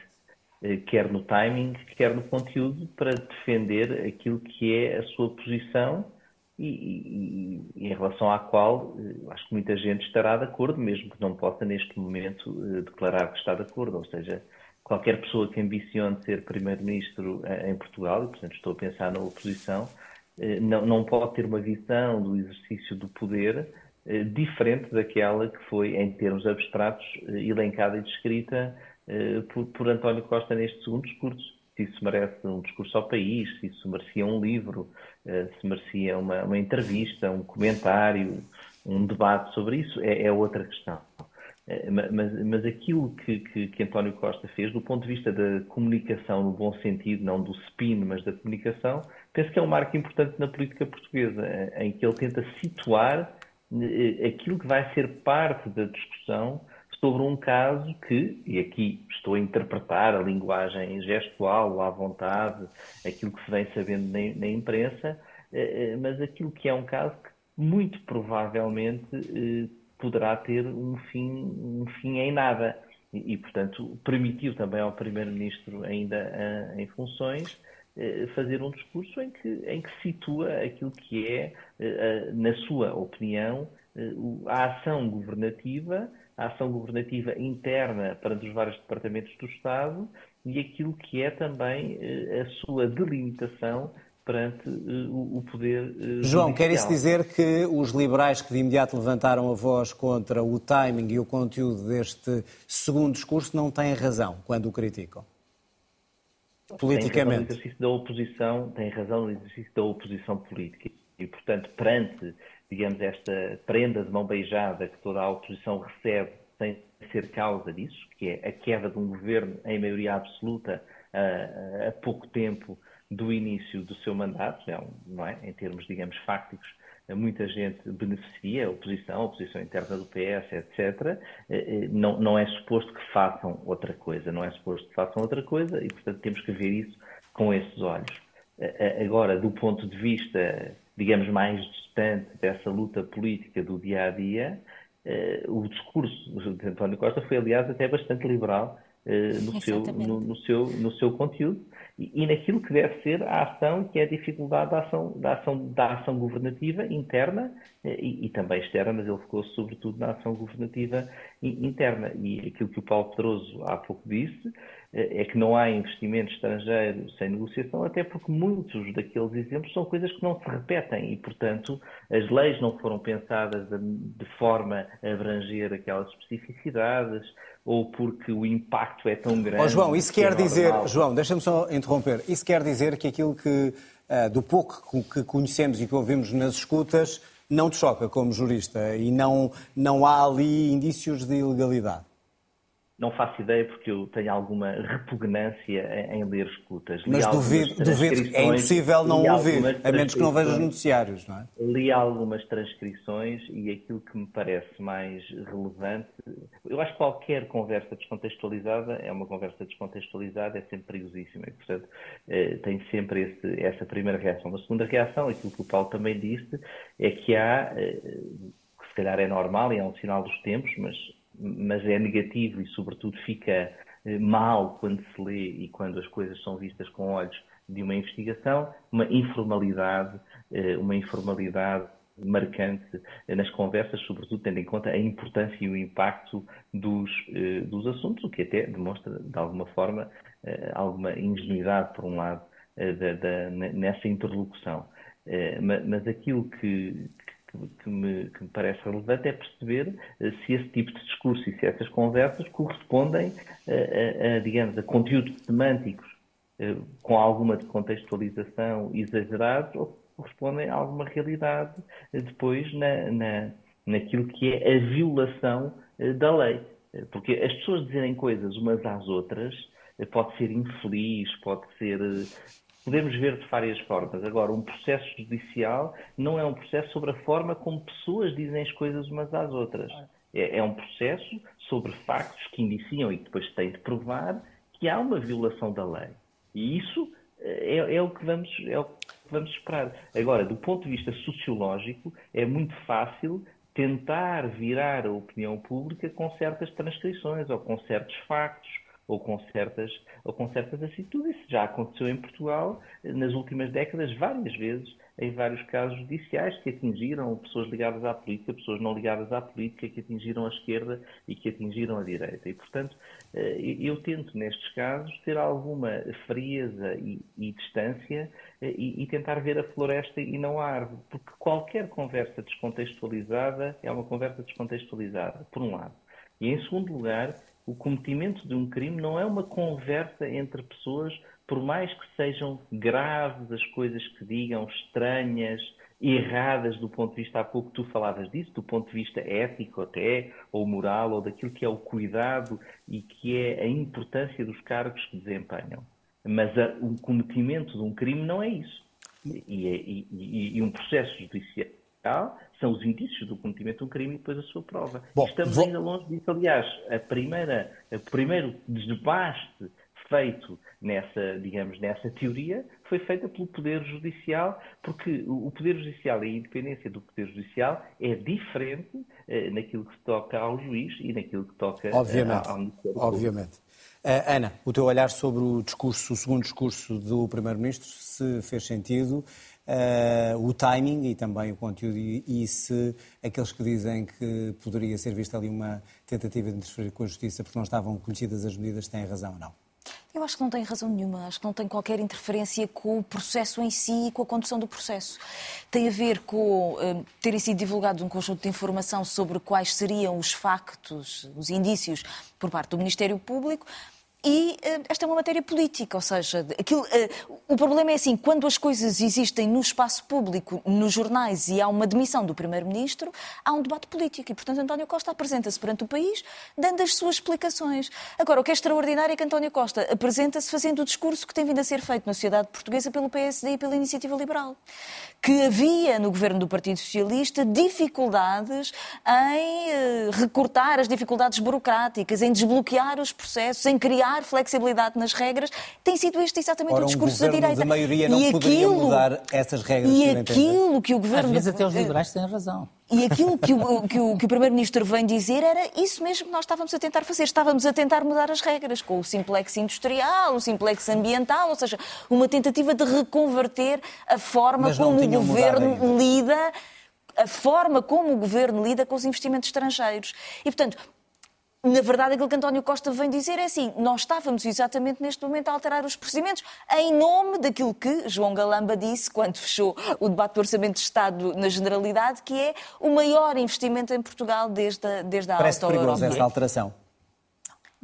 uh, quer no timing, quer no conteúdo, para defender aquilo que é a sua posição e, e, e em relação à qual uh, acho que muita gente estará de acordo, mesmo que não possa neste momento declarar que está de acordo. Ou seja, qualquer pessoa que ambicione ser Primeiro-Ministro em Portugal, e portanto estou a pensar na oposição, eh, não, não pode ter uma visão do exercício do poder eh, diferente daquela que foi, em termos abstratos, eh, elencada e descrita por, por António Costa neste segundo discurso. Se isso merece um discurso ao país, se isso merecia um livro, se merecia uma, uma entrevista, um comentário, um debate sobre isso, é, é outra questão. Mas, mas aquilo que, que, que, António Costa fez, do ponto de vista da comunicação no bom sentido, não do spin, mas da comunicação, penso que é um marco importante na política portuguesa, em que ele tenta situar eh, aquilo que vai ser parte da discussão sobre um caso que, e aqui estou a interpretar a linguagem gestual, à vontade, aquilo que se vem sabendo na, na imprensa, eh, eh, mas aquilo que é um caso que muito provavelmente poderá ter um fim, um fim em nada. E, e portanto, permitiu também ao Primeiro-Ministro, ainda em funções, eh, fazer um discurso em que, em que situa aquilo que é, eh, na sua opinião, eh, a ação governativa, a ação governativa interna para os vários departamentos do Estado e aquilo que é também a sua delimitação perante o poder João, quer isso dizer que os liberais que de imediato levantaram a voz contra o timing e o conteúdo deste segundo discurso não têm razão quando o criticam? politicamente. Tem razão no exercício da oposição, tem razão no exercício da oposição política. E, portanto, perante, digamos, esta prenda de mão beijada que toda a oposição recebe sem ser causa disso, que é a queda de um governo em maioria absoluta a, a pouco tempo do início do seu mandato, não é? em termos, digamos, fácticos, muita gente beneficia, a oposição, a oposição interna do PS, etc. Eh, eh, não, não é suposto que façam outra coisa, não é suposto que façam outra coisa e, portanto, temos que ver isso com esses olhos. Eh, agora, do ponto de vista, digamos, mais distante dessa luta política do dia a dia, o discurso de António Costa foi, aliás, até bastante liberal no seu, no, no, seu, no seu conteúdo e, naquilo que deve ser a ação, que é a dificuldade da ação, da ação, da ação governativa interna e, e, também externa, mas ele focou sobretudo na ação governativa interna. E aquilo que o Paulo Pedroso há pouco disse é que não há investimento estrangeiro sem negociação, até porque muitos daqueles exemplos são coisas que não se repetem e, portanto, as leis não foram pensadas de forma a abranger aquelas especificidades ou porque o impacto é tão grande. Oh, João, isso quer é dizer, João, deixa-me só interromper, isso quer dizer que aquilo que, uh, do pouco que conhecemos e que ouvimos nas escutas, não te choca como jurista e não, não há ali indícios de ilegalidade? Não faço ideia porque eu tenho alguma repugnância em, ler escutas. Mas duvido, duvido, é impossível não ouvir, a menos que não vejas noticiários, não é? Li algumas transcrições e aquilo que me parece mais relevante, eu acho que qualquer conversa descontextualizada é uma conversa descontextualizada, é sempre perigosíssima e, portanto, eh, tem sempre esse, essa primeira reação. A segunda reação, aquilo que o Paulo também disse, é que há, eh, que se calhar é normal e é um sinal dos tempos, mas mas é negativo e, sobretudo, fica eh, mal quando se lê e quando as coisas são vistas com olhos de uma investigação, uma informalidade, eh, uma informalidade marcante nas conversas, sobretudo tendo em conta a importância e o impacto dos, eh, dos assuntos, o que até demonstra, de alguma forma, alguma ingenuidade, por um lado, da, da, nessa interlocução. Mas aquilo que, que me, que me, parece relevante é perceber eh, se esse tipo de discurso e se essas conversas correspondem a, a, a digamos, a conteúdos semânticos eh, com alguma contextualização exagerada ou correspondem a alguma realidade eh, depois na, na, naquilo que é a violação da lei. Porque as pessoas dizerem coisas umas às outras pode ser infeliz, pode ser podemos ver de várias formas. Agora, um processo judicial não é um processo sobre a forma como pessoas dizem as coisas umas às outras. É, é um processo sobre factos que indiciam e que depois têm de provar que há uma violação da lei. E isso eh, é, é, o que vamos, é o que vamos esperar. Agora, do ponto de vista sociológico, é muito fácil tentar virar a opinião pública com certas transcrições ou com certos factos ou com certas, ou com certas atitudes. Isso já aconteceu em Portugal nas últimas décadas várias vezes, em vários casos judiciais que atingiram pessoas ligadas à política, pessoas não ligadas à política, que atingiram a esquerda e que atingiram a direita. E, portanto, eh, eu tento, nestes casos, ter alguma frieza e, e distância eh, e, e tentar ver a floresta e não a árvore, porque qualquer conversa descontextualizada é uma conversa descontextualizada, por um lado. E, em segundo lugar, o cometimento de um crime não é uma conversa entre pessoas, por mais que sejam graves as coisas que digam, estranhas, erradas do ponto de vista, há pouco tu falavas disso, do ponto de vista ético até, ou moral, ou daquilo que é o cuidado e que é a importância dos cargos que desempenham. Mas a, o cometimento de um crime não é isso. E, e, e, e um processo judicial são os indícios do cometimento de um crime e depois a sua prova. Bom, Estamos vou... ainda longe disso. Aliás, a primeira, o primeiro desbaste feito nessa, digamos, nessa teoria foi feita pelo Poder Judicial, porque o Poder Judicial e a independência do Poder Judicial é diferente eh, naquilo que toca ao juiz e naquilo que toca eh, obviamente, ao Ministério Obviamente. Uh, Ana, o teu olhar sobre o discurso, o segundo discurso do Primeiro-Ministro, se fez sentido uh, o timing e também o conteúdo e, se aqueles que dizem que poderia ser vista ali uma tentativa de interferir com a justiça porque não estavam conhecidas as medidas têm razão ou não? Eu acho que não tem razão nenhuma, acho que não tem qualquer interferência com o processo em si e com a condução do processo. Tem a ver com uh, terem sido divulgados um conjunto de informação sobre quais seriam os factos, os indícios por parte do Ministério Público, e uh, esta é uma matéria política, ou seja, aquilo, uh, o problema é assim, quando as coisas existem no espaço público, nos jornais, e há uma demissão do Primeiro-Ministro, há um debate político. E, portanto, António Costa apresenta-se perante o país, dando as suas explicações. Agora, o que é extraordinário é que António Costa apresenta-se fazendo o discurso que tem vindo a ser feito na sociedade portuguesa pelo PSD e pela Iniciativa Liberal. Que havia no governo do Partido Socialista dificuldades em uh, recortar as dificuldades burocráticas, em desbloquear os processos, em criar dar flexibilidade nas regras, tem sido este exatamente Ora, o discurso um da direita. A maioria não e poderia aquilo, mudar essas regras. E aquilo que o governo. Às vezes até os liberais têm razão. E aquilo que o, que o, que o Primeiro-Ministro vem dizer era isso mesmo que nós estávamos a tentar fazer. Estávamos a tentar mudar as regras com o simplex industrial, o simplex ambiental, ou seja, uma tentativa de reconverter a forma como o governo lida a forma como o governo lida com os investimentos estrangeiros. E, portanto, na verdade, aquilo que António Costa vem dizer é assim: nós estávamos exatamente neste momento a alterar os procedimentos em nome daquilo que João Galamba disse quando fechou o debate do Orçamento de Estado na Generalidade, que é o maior investimento em Portugal desde a, desde a Parece alta perigoso essa alteração.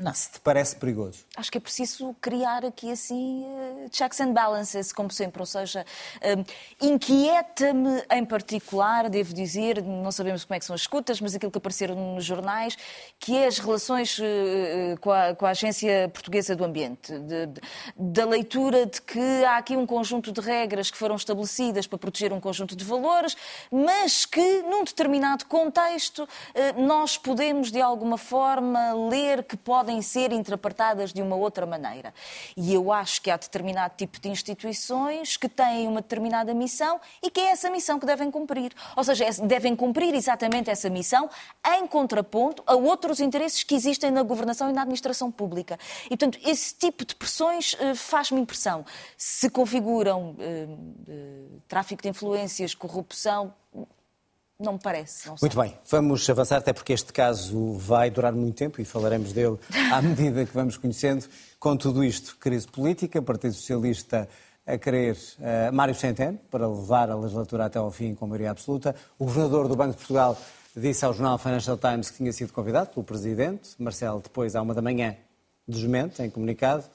Não. Se te parece perigoso. Acho que é preciso criar aqui assim eh, checks and balances, como sempre. Ou seja, eh, inquieta-me em particular, devo dizer, não sabemos como é que são as escutas, mas aquilo que apareceram nos jornais, que é as relações eh, com a, com a Agência Portuguesa do Ambiente. De, de, da leitura de que há aqui um conjunto de regras que foram estabelecidas para proteger um conjunto de valores, mas que num determinado contexto nós podemos de alguma forma ler que podem podem ser interpretadas de uma outra maneira. E eu acho que há determinado tipo de instituições que têm uma determinada missão e que é essa missão que devem cumprir. Ou seja, devem cumprir exatamente essa missão em contraponto a outros interesses que existem na governação e na administração pública. E, portanto, esse tipo de pressões uh, faz-me impressão. Se configuram uh, uh, tráfico de influências, corrupção, não me parece. Não muito bem, vamos avançar, até porque este caso vai durar muito tempo e falaremos dele à medida que vamos conhecendo. Com tudo isto, crise política, Partido Socialista a querer uh, Mário Centeno para levar a legislatura até ao fim com maioria absoluta. O governador do Banco de Portugal disse ao jornal Financial Times que tinha sido convidado pelo presidente. Marcelo, depois, à uma da manhã, desmente em comunicado.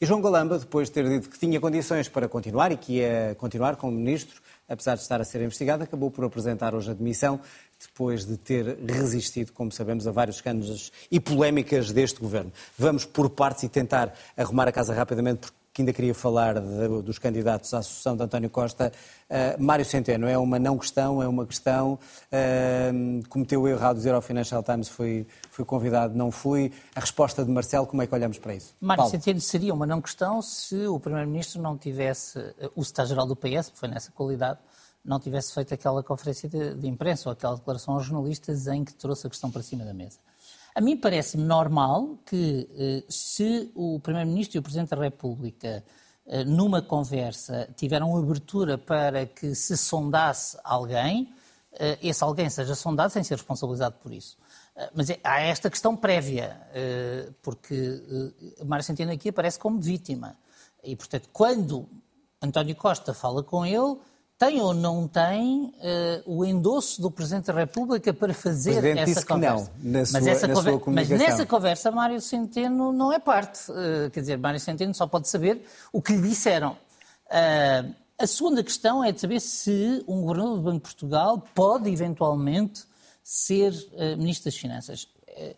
E João Galamba, depois de ter dito que tinha condições para continuar e que ia continuar como ministro, apesar de estar a ser investigado, acabou por apresentar hoje a demissão, depois de ter resistido, como sabemos, a vários escândalos e polémicas deste governo. Vamos por partes e tentar arrumar a casa rapidamente, porque que ainda queria falar de, dos candidatos à sucessão de António Costa. Uh, Mário Centeno, é uma não questão, é uma questão. Uh, cometeu o erro ao dizer ao Financial Times foi, foi convidado, não fui. A resposta de Marcelo, como é que olhamos para isso? Mário Paulo. Centeno seria uma não questão se o Primeiro-Ministro não tivesse, o Secretário-Geral do PS, foi nessa qualidade, não tivesse feito aquela conferência de, de imprensa ou aquela declaração aos jornalistas em que trouxe a questão para cima da mesa. A mim parece-me normal que, eh, se o Primeiro-Ministro e o Presidente da República, eh, numa conversa, tiveram abertura para que se sondasse alguém, eh, esse alguém seja sondado sem ser responsabilizado por isso. Mas é, há esta questão prévia, porque Mário Centeno aqui aparece como vítima. E, portanto, quando António Costa fala com ele, tem ou não tem uh, o endosso do Presidente da República para fazer essa conversa? Que não, na sua, mas, essa na conver... mas nessa conversa Mário Centeno não é parte. Uh, quer dizer, Mário Centeno só pode saber o que lhe disseram. Uh, a segunda questão é de saber se um governador do Banco de Portugal pode eventualmente ser Ministro das Finanças.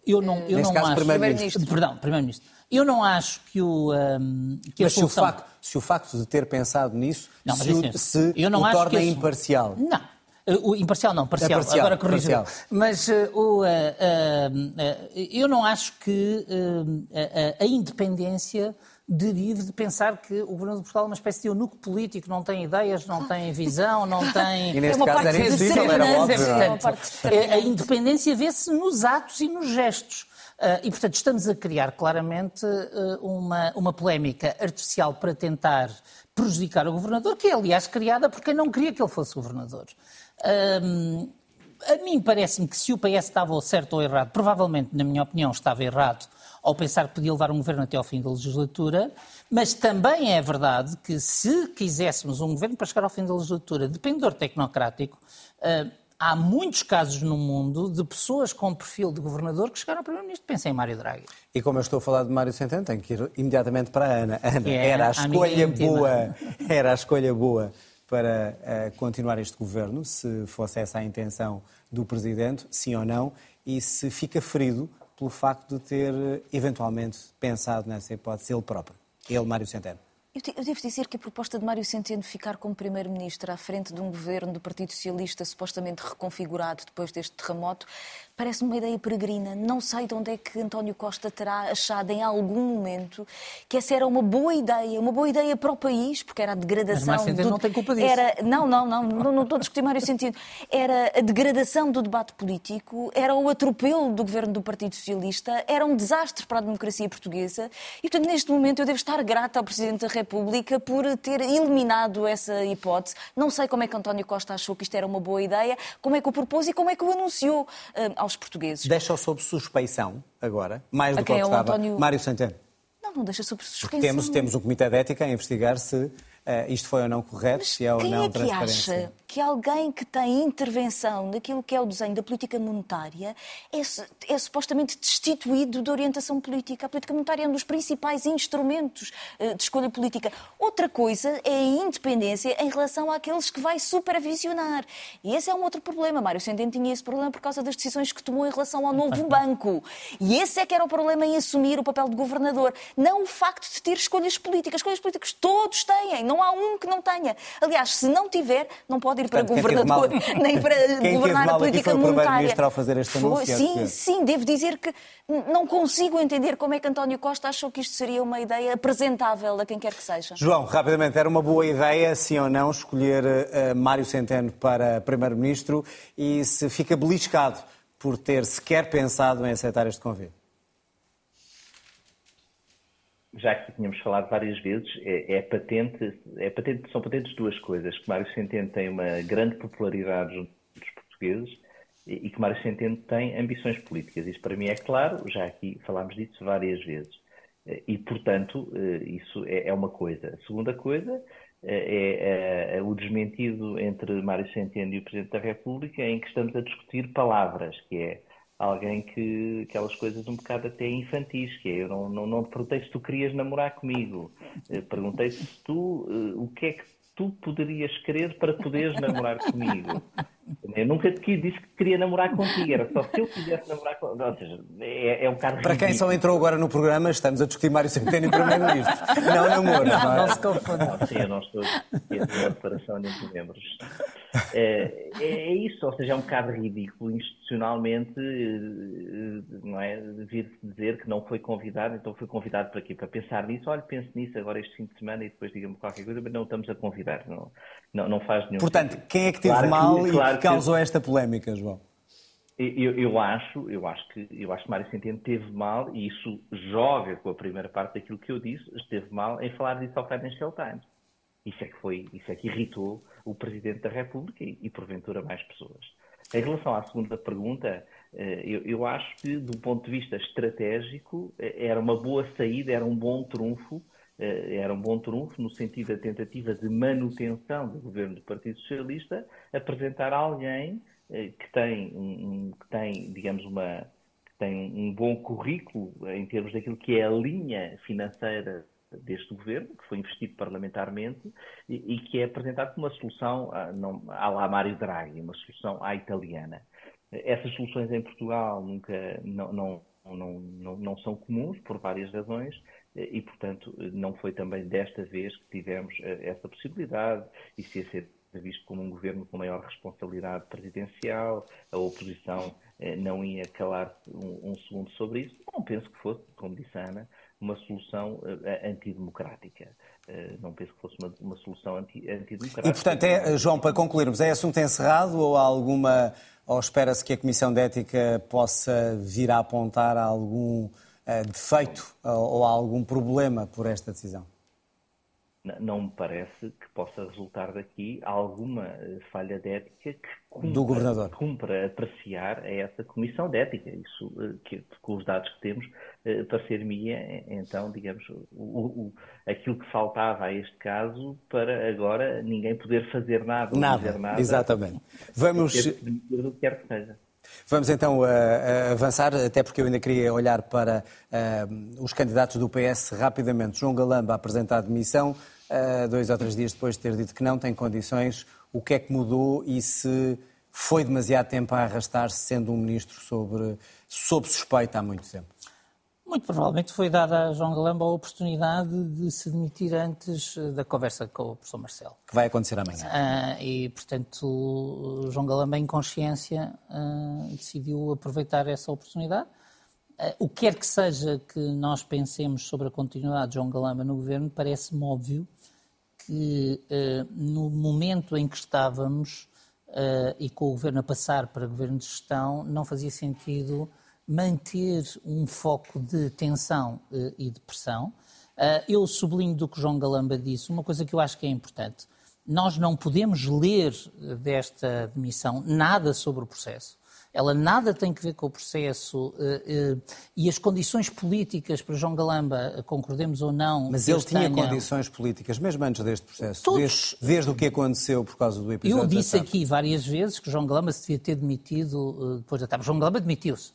Eu não, eu Neste não caso, acho. Primeiro-Ministro. Perdão, Primeiro-Ministro. Eu não acho que o. Um, que mas se, o facto, se o facto de ter pensado nisso não, se, o, se eu não o acho torna que imparcial. Não. O imparcial não, parcial, é parcial agora corrijo. Mas uh, o, uh, uh, eu não acho que a independência derive de pensar que o governo de Portugal é uma espécie de eunuco político, não tem ideias, não tem visão, não tem... E neste é caso era invisível, era óbvio. a independência vê-se nos atos e nos gestos. Uh, e, portanto, estamos a criar claramente uh, uma, uma polémica artificial para tentar prejudicar o governador, que é, aliás, criada porque não queria que ele fosse governador. Uh, a mim parece-me que se o PS estava certo ou errado, provavelmente, na minha opinião, estava errado ao pensar que podia levar um governo até ao fim da legislatura, mas também é verdade que se quiséssemos um governo para chegar ao fim da legislatura dependor tecnocrático, há muitos casos no mundo de pessoas com perfil de governador que chegaram ao Primeiro-Ministro. Pensem em Mário Draghi. E como eu estou a falar de Mário Centeno, tenho que ir imediatamente para a Ana. Ana, é era a escolha boa, era a escolha boa para uh, continuar este governo, se fosse essa a intenção do Presidente, sim ou não, e se fica ferido pelo facto de ter eh, eventualmente pensado nessa hipótese ele próprio, ele, Mário Centeno. Eu devo dizer que a proposta de Mário Centeno ficar como Primeiro-Ministro à frente de um governo do Partido Socialista supostamente reconfigurado depois deste terremoto parece-me uma ideia peregrina. Não sei de onde é que António Costa terá achado em algum momento que essa era uma boa ideia, uma boa ideia para o país, porque era a degradação. Mas do... não tem culpa disso. Era... Não, não, não, não, não estou a discutir Mário Centeno. Era a degradação do debate político, era o atropelo do governo do Partido Socialista, era um desastre para a democracia portuguesa e, portanto, neste momento eu devo estar grata ao Presidente da República República por ter eliminado essa hipótese. Não sei como é que António Costa achou que isto era uma boa ideia, como é que o propôs e como é que o anunciou uh, aos portugueses. Deixa-o sob suspeição agora, mais do que, que é estava António... Mário Centeno. Não, não deixa sob suspeição. temos, temos um comitê de ética a investigar se uh, isto foi ou não correto, Mas se é ou não é que acha que alguém que tem intervenção naquilo que é o desenho da política monetária é, é supostamente destituído de orientação política? A política monetária é um dos principais instrumentos uh, de escolha política. Outra coisa é a independência em relação àqueles que vai supervisionar. E esse é um outro problema. Mário Centeno tinha esse problema por causa das decisões que tomou em relação ao novo banco. E esse é que era o problema em assumir o papel de governador. Não o facto de ter escolhas políticas. Escolhas políticas todos têm. Não há um que não tenha. Aliás, se não tiver, não pode ir Portanto, para governador, mal... nem para quem governar a política foi monetária. O primeiro-ministro ao fazer este anúncio. Sim, sim, devo dizer que não consigo entender como é que António Costa achou que isto seria uma ideia apresentável a quem quer que seja. João, rapidamente, era uma boa ideia, sim ou não, escolher uh, Mário Centeno para primeiro-ministro e se fica beliscado por ter sequer pensado em aceitar este convite? Já que tínhamos falado várias vezes, é, é, patente, é patente, são patentes duas coisas, que Mário Centeno tem uma grande popularidade junto dos portugueses e, e que Mário Centeno tem ambições políticas. Isso para mim é claro, já aqui falámos disso várias vezes. E, portanto, isso é, é uma coisa. A segunda coisa é, é, é, o desmentido entre Mário Centeno e o Presidente da República em que estamos a discutir palavras, que é alguém que aquelas coisas um bocado até infantis, que é, eu não, não, não te perguntei se tu querias namorar comigo, eh, perguntei se tu, uh, o que é que tu poderias querer para poderes namorar comigo. Eu nunca te disse que queria namorar contigo, era só se eu quisesse namorar contigo. Ou seja, é, é um bocado Para quem só entrou agora no programa, estamos a discutir Mário Centeno em primeiro-ministro. Não namoro. Não, não, não se confunda. Sim, eu não estou aqui a uma declaração entre membros. É, é, isso, ou seja, é um bocado ridículo institucionalmente, eh, não é? Vir dizer que não foi convidado, então foi convidado para quê? Para pensar nisso, olha, pense nisso agora este fim de semana e depois diga-me qualquer coisa, mas não estamos a convidar, não, não, não faz nenhum Portanto, sentido. quem é que teve claro mal que, claro e que causou que... esta polémica, João? Eu, eu, acho, eu acho que eu acho que Mário Centeno teve mal e isso joga com a primeira parte daquilo que eu disse, esteve mal em falar disso ao Financial Times. Isso é que foi, isso é que irritou o Presidente da República e, e porventura mais pessoas. Em relação à segunda pergunta, eh, eu, eu, acho que, do ponto de vista estratégico, eh, era uma boa saída, era um bom trunfo, era um bom trunfo no sentido da tentativa de manutenção do governo do Partido Socialista, apresentar alguém que tem, um, que tem digamos, uma, tem um bom currículo em termos daquilo que é a linha financeira deste governo, que foi investido parlamentarmente e, e que é apresentado como uma solução não, à la Mário Draghi, uma solução à italiana. Essas soluções em Portugal nunca não, não, não, não, não são comuns por várias razões e, portanto, não foi também desta vez que tivemos eh, essa possibilidade e se ia ser visto como um governo com maior responsabilidade presidencial, a oposição eh, não ia calar um, um segundo sobre isso. Não penso que fosse, como disse a Ana, uma solução uh, antidemocrática. Não penso que fosse uma, uma solução anti, antidemocrática. E, portanto, é, João, para concluirmos, é assunto encerrado ou há alguma. ou espera-se que a Comissão de Ética possa vir a apontar algum defeito ou, ou algum problema por esta decisão? não me parece que possa resultar daqui alguma eh, falha de ética que cumpra, do governador. cumpra apreciar a essa comissão de ética. Isso, eh, que, com os dados que temos, eh, parecer-me então, digamos, o, o, aquilo que faltava a este caso para agora ninguém poder fazer nada, nada, dizer nada. Exatamente. Vamos. Que quer que seja. Vamos então uh, avançar, até porque eu ainda queria olhar para uh, os candidatos do PS rapidamente. João Galamba apresentar demissão, uh, dois ou três dias depois de ter dito que não tem condições. O que é que mudou e se foi demasiado tempo a arrastar-se, sendo um ministro sobre, sob suspeita há muito tempo? Muito provavelmente foi dada a João Galamba a oportunidade de se demitir antes eh, da conversa com o professor Marcelo. Que vai acontecer amanhã. Uh, e, portanto, João Galamba, em consciência, uh, decidiu aproveitar essa oportunidade. Uh, o que quer que seja que nós pensemos sobre a continuidade de João Galamba no governo, parece-me óbvio que no momento em que estávamos e com o governo a passar para governo de gestão, não fazia sentido manter um foco de tensão uh, e de pressão, eu sublinho do que João Galamba disse uma coisa que eu acho que é importante. Nós não podemos ler desta demissão nada sobre o processo ela nada tem que ver com o processo uh, uh, e as condições políticas para João Galamba, concordemos ou não. Mas ele tinha tenha... condições políticas, mesmo antes deste processo, Todos... desde, desde, o que aconteceu por causa do episódio. Eu disse aqui várias vezes que João Galamba se devia ter demitido uh, depois da tarde. João Galamba demitiu-se.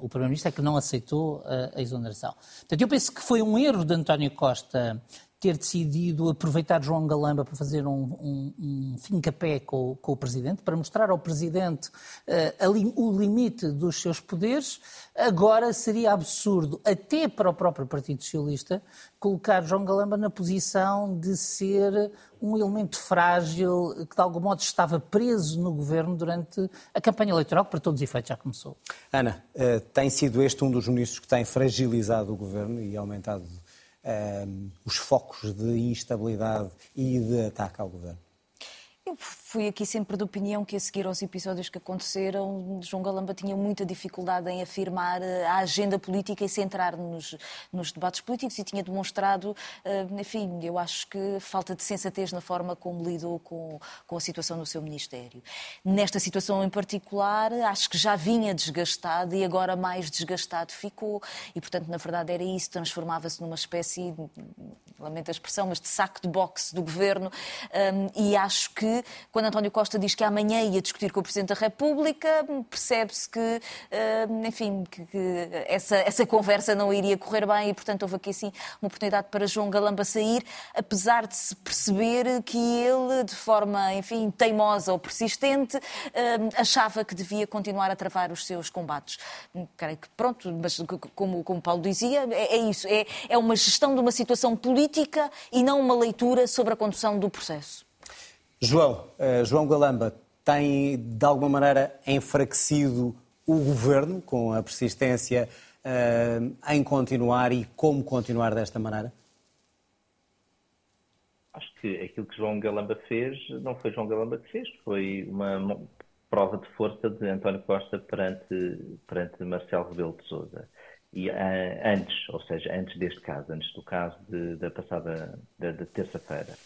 O Primeiro-Ministro é que não aceitou a exoneração. Portanto, eu penso que foi um erro de António Costa ter decidido aproveitar João Galamba para fazer um, um, um fim-capé com, com, o Presidente, para mostrar ao Presidente uh, o limite dos seus poderes, agora seria absurdo, até para o próprio Partido Socialista, colocar João Galamba na posição de ser um elemento frágil que de algum modo estava preso no governo durante a campanha eleitoral, que para todos os efeitos já começou. Ana, uh, tem sido este um dos ministros que tem fragilizado o governo e aumentado um, os focos de instabilidade e de ataque ao governo? Eu fui aqui sempre de opinião que, a seguir aos episódios que aconteceram, João Galamba tinha muita dificuldade em afirmar eh, a agenda política e centrar nos, nos debates políticos e tinha demonstrado, eh, enfim, eu acho que falta de sensatez na forma como lidou com, com a situação no seu Ministério. Nesta situação em particular, acho que já vinha desgastado e agora mais desgastado ficou e, portanto, na verdade era isso, transformava-se numa espécie, lamento a expressão, mas de saco de boxe do governo e acho que quando António Costa diz que amanhã ia discutir com o Presidente da República, percebe-se que, eh, enfim, que, que essa, essa conversa não iria correr bem e, portanto, houve aqui, assim, uma oportunidade para João Galamba sair, apesar de se perceber que ele, de forma, enfim, teimosa ou persistente, eh, achava que devia continuar a travar os seus combates. Creio que, pronto, mas como, como Paulo dizia, é, é isso, é, é uma gestão de uma situação política e não uma leitura sobre a condução do processo. João, uh, João Galamba tem de alguma maneira enfraquecido o governo com a persistência uh, em continuar e como continuar desta maneira? Acho que aquilo que João Galamba fez não foi João Galamba que fez, foi uma prova de força de António Costa perante, perante Marcelo Rebelo de Sousa. E uh, antes, ou seja, antes deste caso, antes do caso de, da passada da, da terça-feira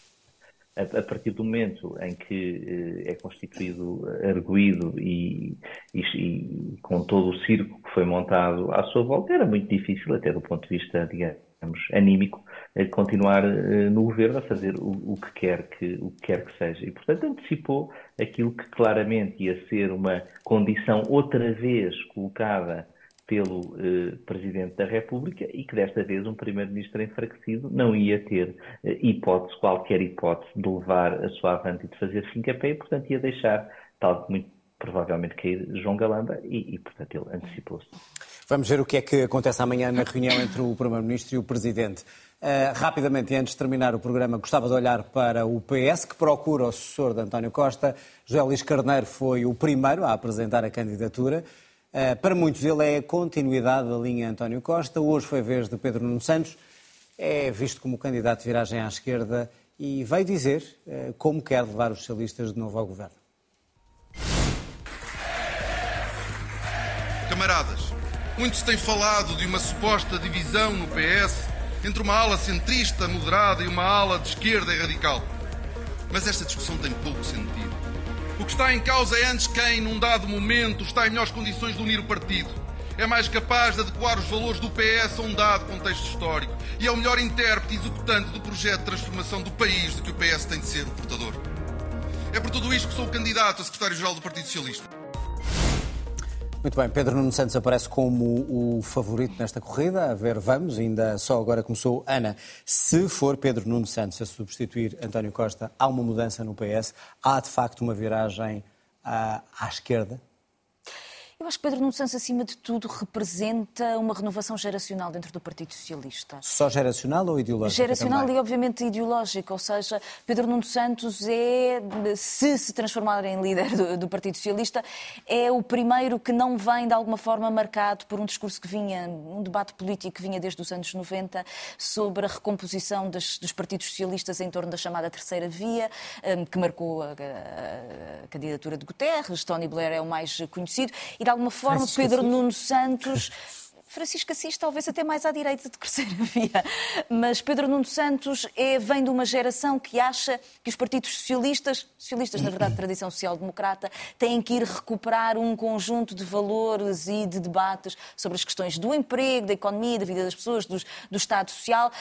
a, partir do momento em que eh, é constituído arguído e, e, e, com todo o circo que foi montado à sua volta, era muito difícil, até do ponto de vista, digamos, anímico, eh, continuar eh, no governo a fazer o, o, que quer que, o que quer que seja. E, portanto, antecipou aquilo que claramente ia ser uma condição outra vez colocada pelo eh, Presidente da República e que desta vez um Primeiro-Ministro enfraquecido não ia ter eh, hipótese, qualquer hipótese, de levar a sua avante e de fazer fim-capé e, portanto, ia deixar, tal muito provavelmente, cair João Galamba e, e portanto, ele antecipou-se. Vamos ver o que é que acontece amanhã na reunião entre o Primeiro-Ministro e o Presidente. Uh, rapidamente, antes de terminar o programa, gostava de olhar para o PS, que procura o sucessor de António Costa. José Luís Carneiro foi o primeiro a apresentar a candidatura. Eh, para muitos ele é a continuidade da linha António Costa. Hoje foi a vez de Pedro Nuno Santos. É visto como candidato de viragem à esquerda e veio dizer eh, como quer levar os socialistas de novo ao governo. Camaradas, muito se tem falado de uma suposta divisão no PS entre uma ala centrista moderada e uma ala de esquerda e radical. Mas esta discussão tem pouco sentido. O que está em causa é antes quem, num dado momento, está em melhores condições de unir o partido. É mais capaz de adequar os valores do PS a um dado contexto histórico. E é o melhor intérprete e executante do projeto de transformação do país de que o PS tem de ser o portador. É por tudo isto que sou o candidato a secretário-geral do Partido Socialista. Muito bem, Pedro Nuno Santos aparece como o favorito nesta corrida. A ver, vamos, ainda só agora começou. Ana, se for Pedro Nuno Santos a substituir António Costa, há uma mudança no PS? Há de facto uma viragem à, à esquerda? Eu acho que Pedro Nuno Santos, acima de tudo, representa uma renovação geracional dentro do Partido Socialista. Só geracional ou ideológica? Geracional também? e, obviamente, ideológica. Ou seja, Pedro Nuno Santos é, se se transformar em líder do, do, Partido Socialista, é o primeiro que não vem, de alguma forma, marcado por um discurso que vinha, um debate político que vinha desde os anos 90 sobre a recomposição das, dos partidos socialistas em torno da chamada Terceira Via, hum, que marcou a, a, a candidatura de Guterres. Tony Blair é o mais conhecido. E de alguma forma, Pedro Nuno Santos. Francisco Assis talvez até mais à direita de terceira via, mas Pedro Nuno Santos é, vem de uma geração que acha que os partidos socialistas, socialistas na verdade de tradição social-democrata, têm que ir recuperar um conjunto de valores e de debates sobre as questões do emprego, da economia, da vida das pessoas, do, do Estado Social,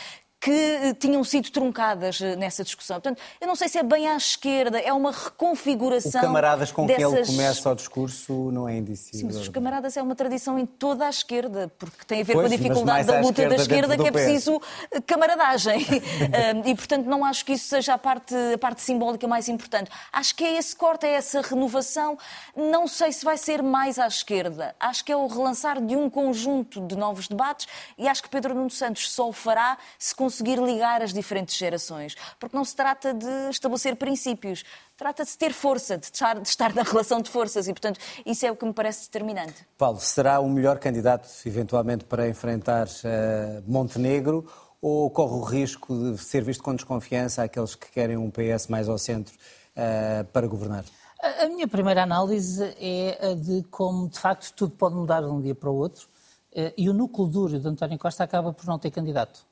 que eh, tinham sido truncadas eh, nessa discussão. Portanto, eu não sei se é bem à esquerda, é uma reconfiguração. O camaradas com dessas... que ele começa o discurso não é indício. Sim, mas os camaradas é uma tradição em toda a esquerda, porque tem a ver pois, com a dificuldade da luta esquerda da esquerda, que é preciso eh, camaradagem. e, portanto, não acho que isso seja a parte, a parte simbólica mais importante. Acho que é esse corte, é essa renovação. Não sei se vai ser mais à esquerda. Acho que é o relançar de um conjunto de novos debates e acho que Pedro Nuno Santos só o fará se conseguir ligar as diferentes gerações. Porque não se trata de estabelecer princípios, trata-se de ter força, de estar, de estar na relação de forças e, portanto, isso é o que me parece determinante. Paulo, será o melhor candidato, eventualmente, para enfrentar uh, Montenegro ou corre o risco de ser visto com desconfiança aqueles que querem um PS mais ao centro uh, para governar? A minha primeira análise é a de como, de facto, tudo pode mudar de um dia para o outro eh, e o núcleo duro de António Costa acaba por não ter candidato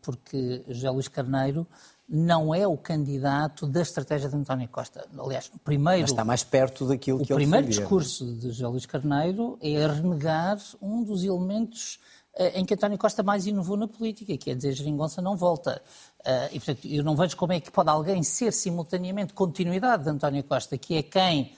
porque José Luís Carneiro não é o candidato da estratégia de António Costa. Aliás, o primeiro... Mas está mais perto daquilo que ele O primeiro discurso de José Luís Carneiro é renegar um dos elementos eh, em que António Costa mais inovou na política, que é dizer geringonça não volta. Eh, e, portanto, eu não vejo como é que pode alguém ser simultaneamente continuidade de António Costa, que é quem,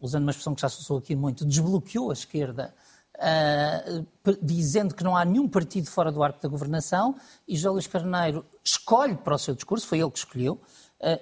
usando uma expressão que já se usou aqui muito, desbloqueou a esquerda Uh, dizendo que não há nenhum partido fora do arco da governação, e José Luís Carneiro escolhe para o seu discurso, foi ele que escolheu,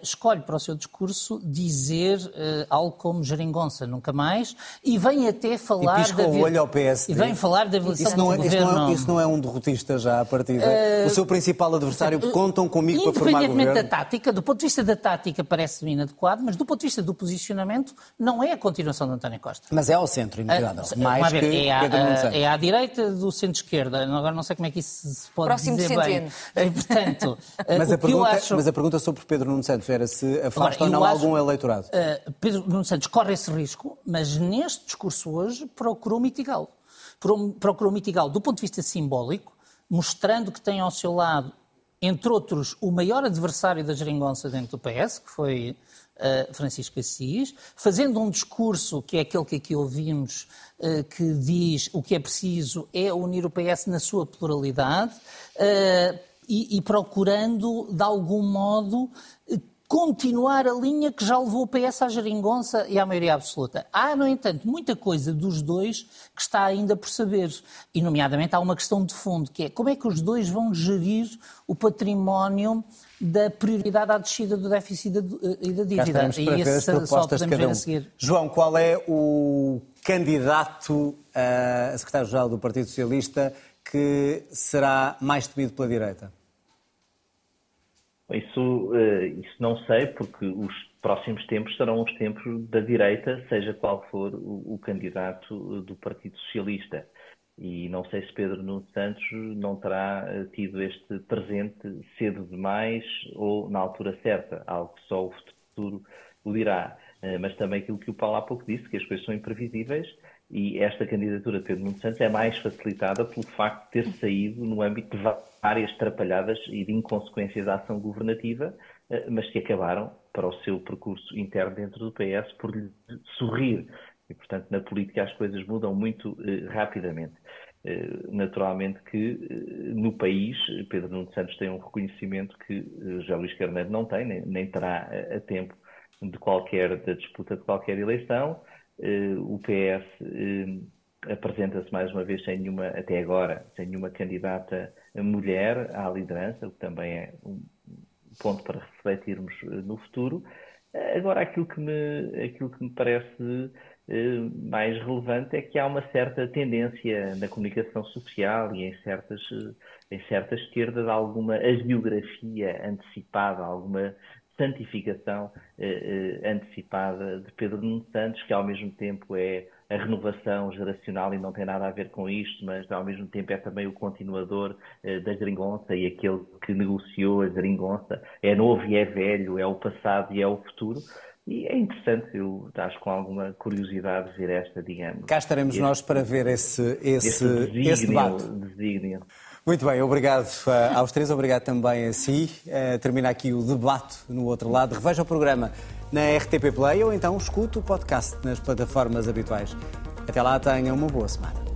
escolhe para o seu discurso dizer uh, algo como geringonça, nunca mais, e vem até falar... E pisca o olho ao PSD. E vem falar da evolução isso não, é, isso, não é, isso não é um derrotista já à partida? Uh, o seu principal adversário, contam comigo para formar governo? Independentemente da tática, do ponto de vista da tática parece-me inadequado, mas do ponto de vista do posicionamento não é a continuação de António Costa. Mas é ao centro, inevitável. Uh, mais ver, que é, à, é à direita do centro-esquerda. Agora não sei como é que isso se pode Próximo dizer bem. Portanto, mas, a pergunta, acho... mas a pergunta sobre Pedro Nuno Santos era se afasta ou não acho, algum eleitorado. Uh, Pedro Nuno Santos corre esse risco, mas neste discurso hoje procurou mitigá-lo. Procurou mitigá-lo do ponto de vista simbólico, mostrando que tem ao seu lado, entre outros, o maior adversário da geringonça dentro do PS, que foi uh, Francisco Assis, fazendo um discurso que é aquele que aqui ouvimos, uh, que diz o que é preciso é unir o PS na sua pluralidade. E, e, procurando, de algum modo, continuar a linha que já levou o PS à geringonça e à maioria absoluta. Há, no entanto, muita coisa dos dois que está ainda por saber. E, nomeadamente, há uma questão de fundo, que é como é que os dois vão gerir o património da prioridade à descida do déficit e da dívida. E esse só podemos ver a seguir. João, qual é o candidato a secretário-geral do Partido Socialista que será mais temido pela direita? Isso, eh, isso não sei, porque os próximos tempos serão os tempos da direita, seja qual for o, o candidato do Partido Socialista. E não sei se Pedro Nuno Santos não terá eh, tido este presente cedo demais ou na altura certa, algo que só o futuro o dirá. Eh, mas também aquilo que o Paulo há pouco disse, que as coisas são imprevisíveis e esta candidatura de Pedro Nuno Santos é mais facilitada pelo facto de ter saído no âmbito de várias trapalhadas e de inconsequências da ação governativa, eh, mas que acabaram para o seu percurso interno dentro do PS por lhe sorrir. E, portanto, na política as coisas mudam muito eh, rapidamente. Eh, naturalmente que no país Pedro Nuno Santos tem um reconhecimento que já Luís Carneiro não tem, nem, nem terá a tempo de qualquer da disputa de qualquer eleição eh, o PS eh, apresenta-se mais uma vez sem nenhuma, até agora, sem nenhuma candidata mulher à liderança, o que também é um ponto para refletirmos eh, no futuro. Agora, aquilo que me, aquilo que me parece mais relevante é que há uma certa tendência na comunicação social e em certas, em certas esquerdas, alguma agiografia antecipada, alguma santificação eh, eh, antecipada de Pedro Nuno Santos, que ao mesmo tempo é a renovação geracional e não tem nada a ver com isto, mas ao mesmo tempo é também o continuador eh, da geringonça e aquele que negociou a geringonça. É novo e é velho, é o passado e é o futuro. E é interessante, eu acho com alguma curiosidade ver esta, digamos. Cá estaremos este, nós para ver esse, esse, esse debate. Desígnio. Muito bem, obrigado eh, aos três, obrigado também a si. Uh, termina aqui o debate no outro lado. Reveja o programa na RTP Play ou então escute o podcast nas plataformas habituais. Até lá, tenha uma boa semana.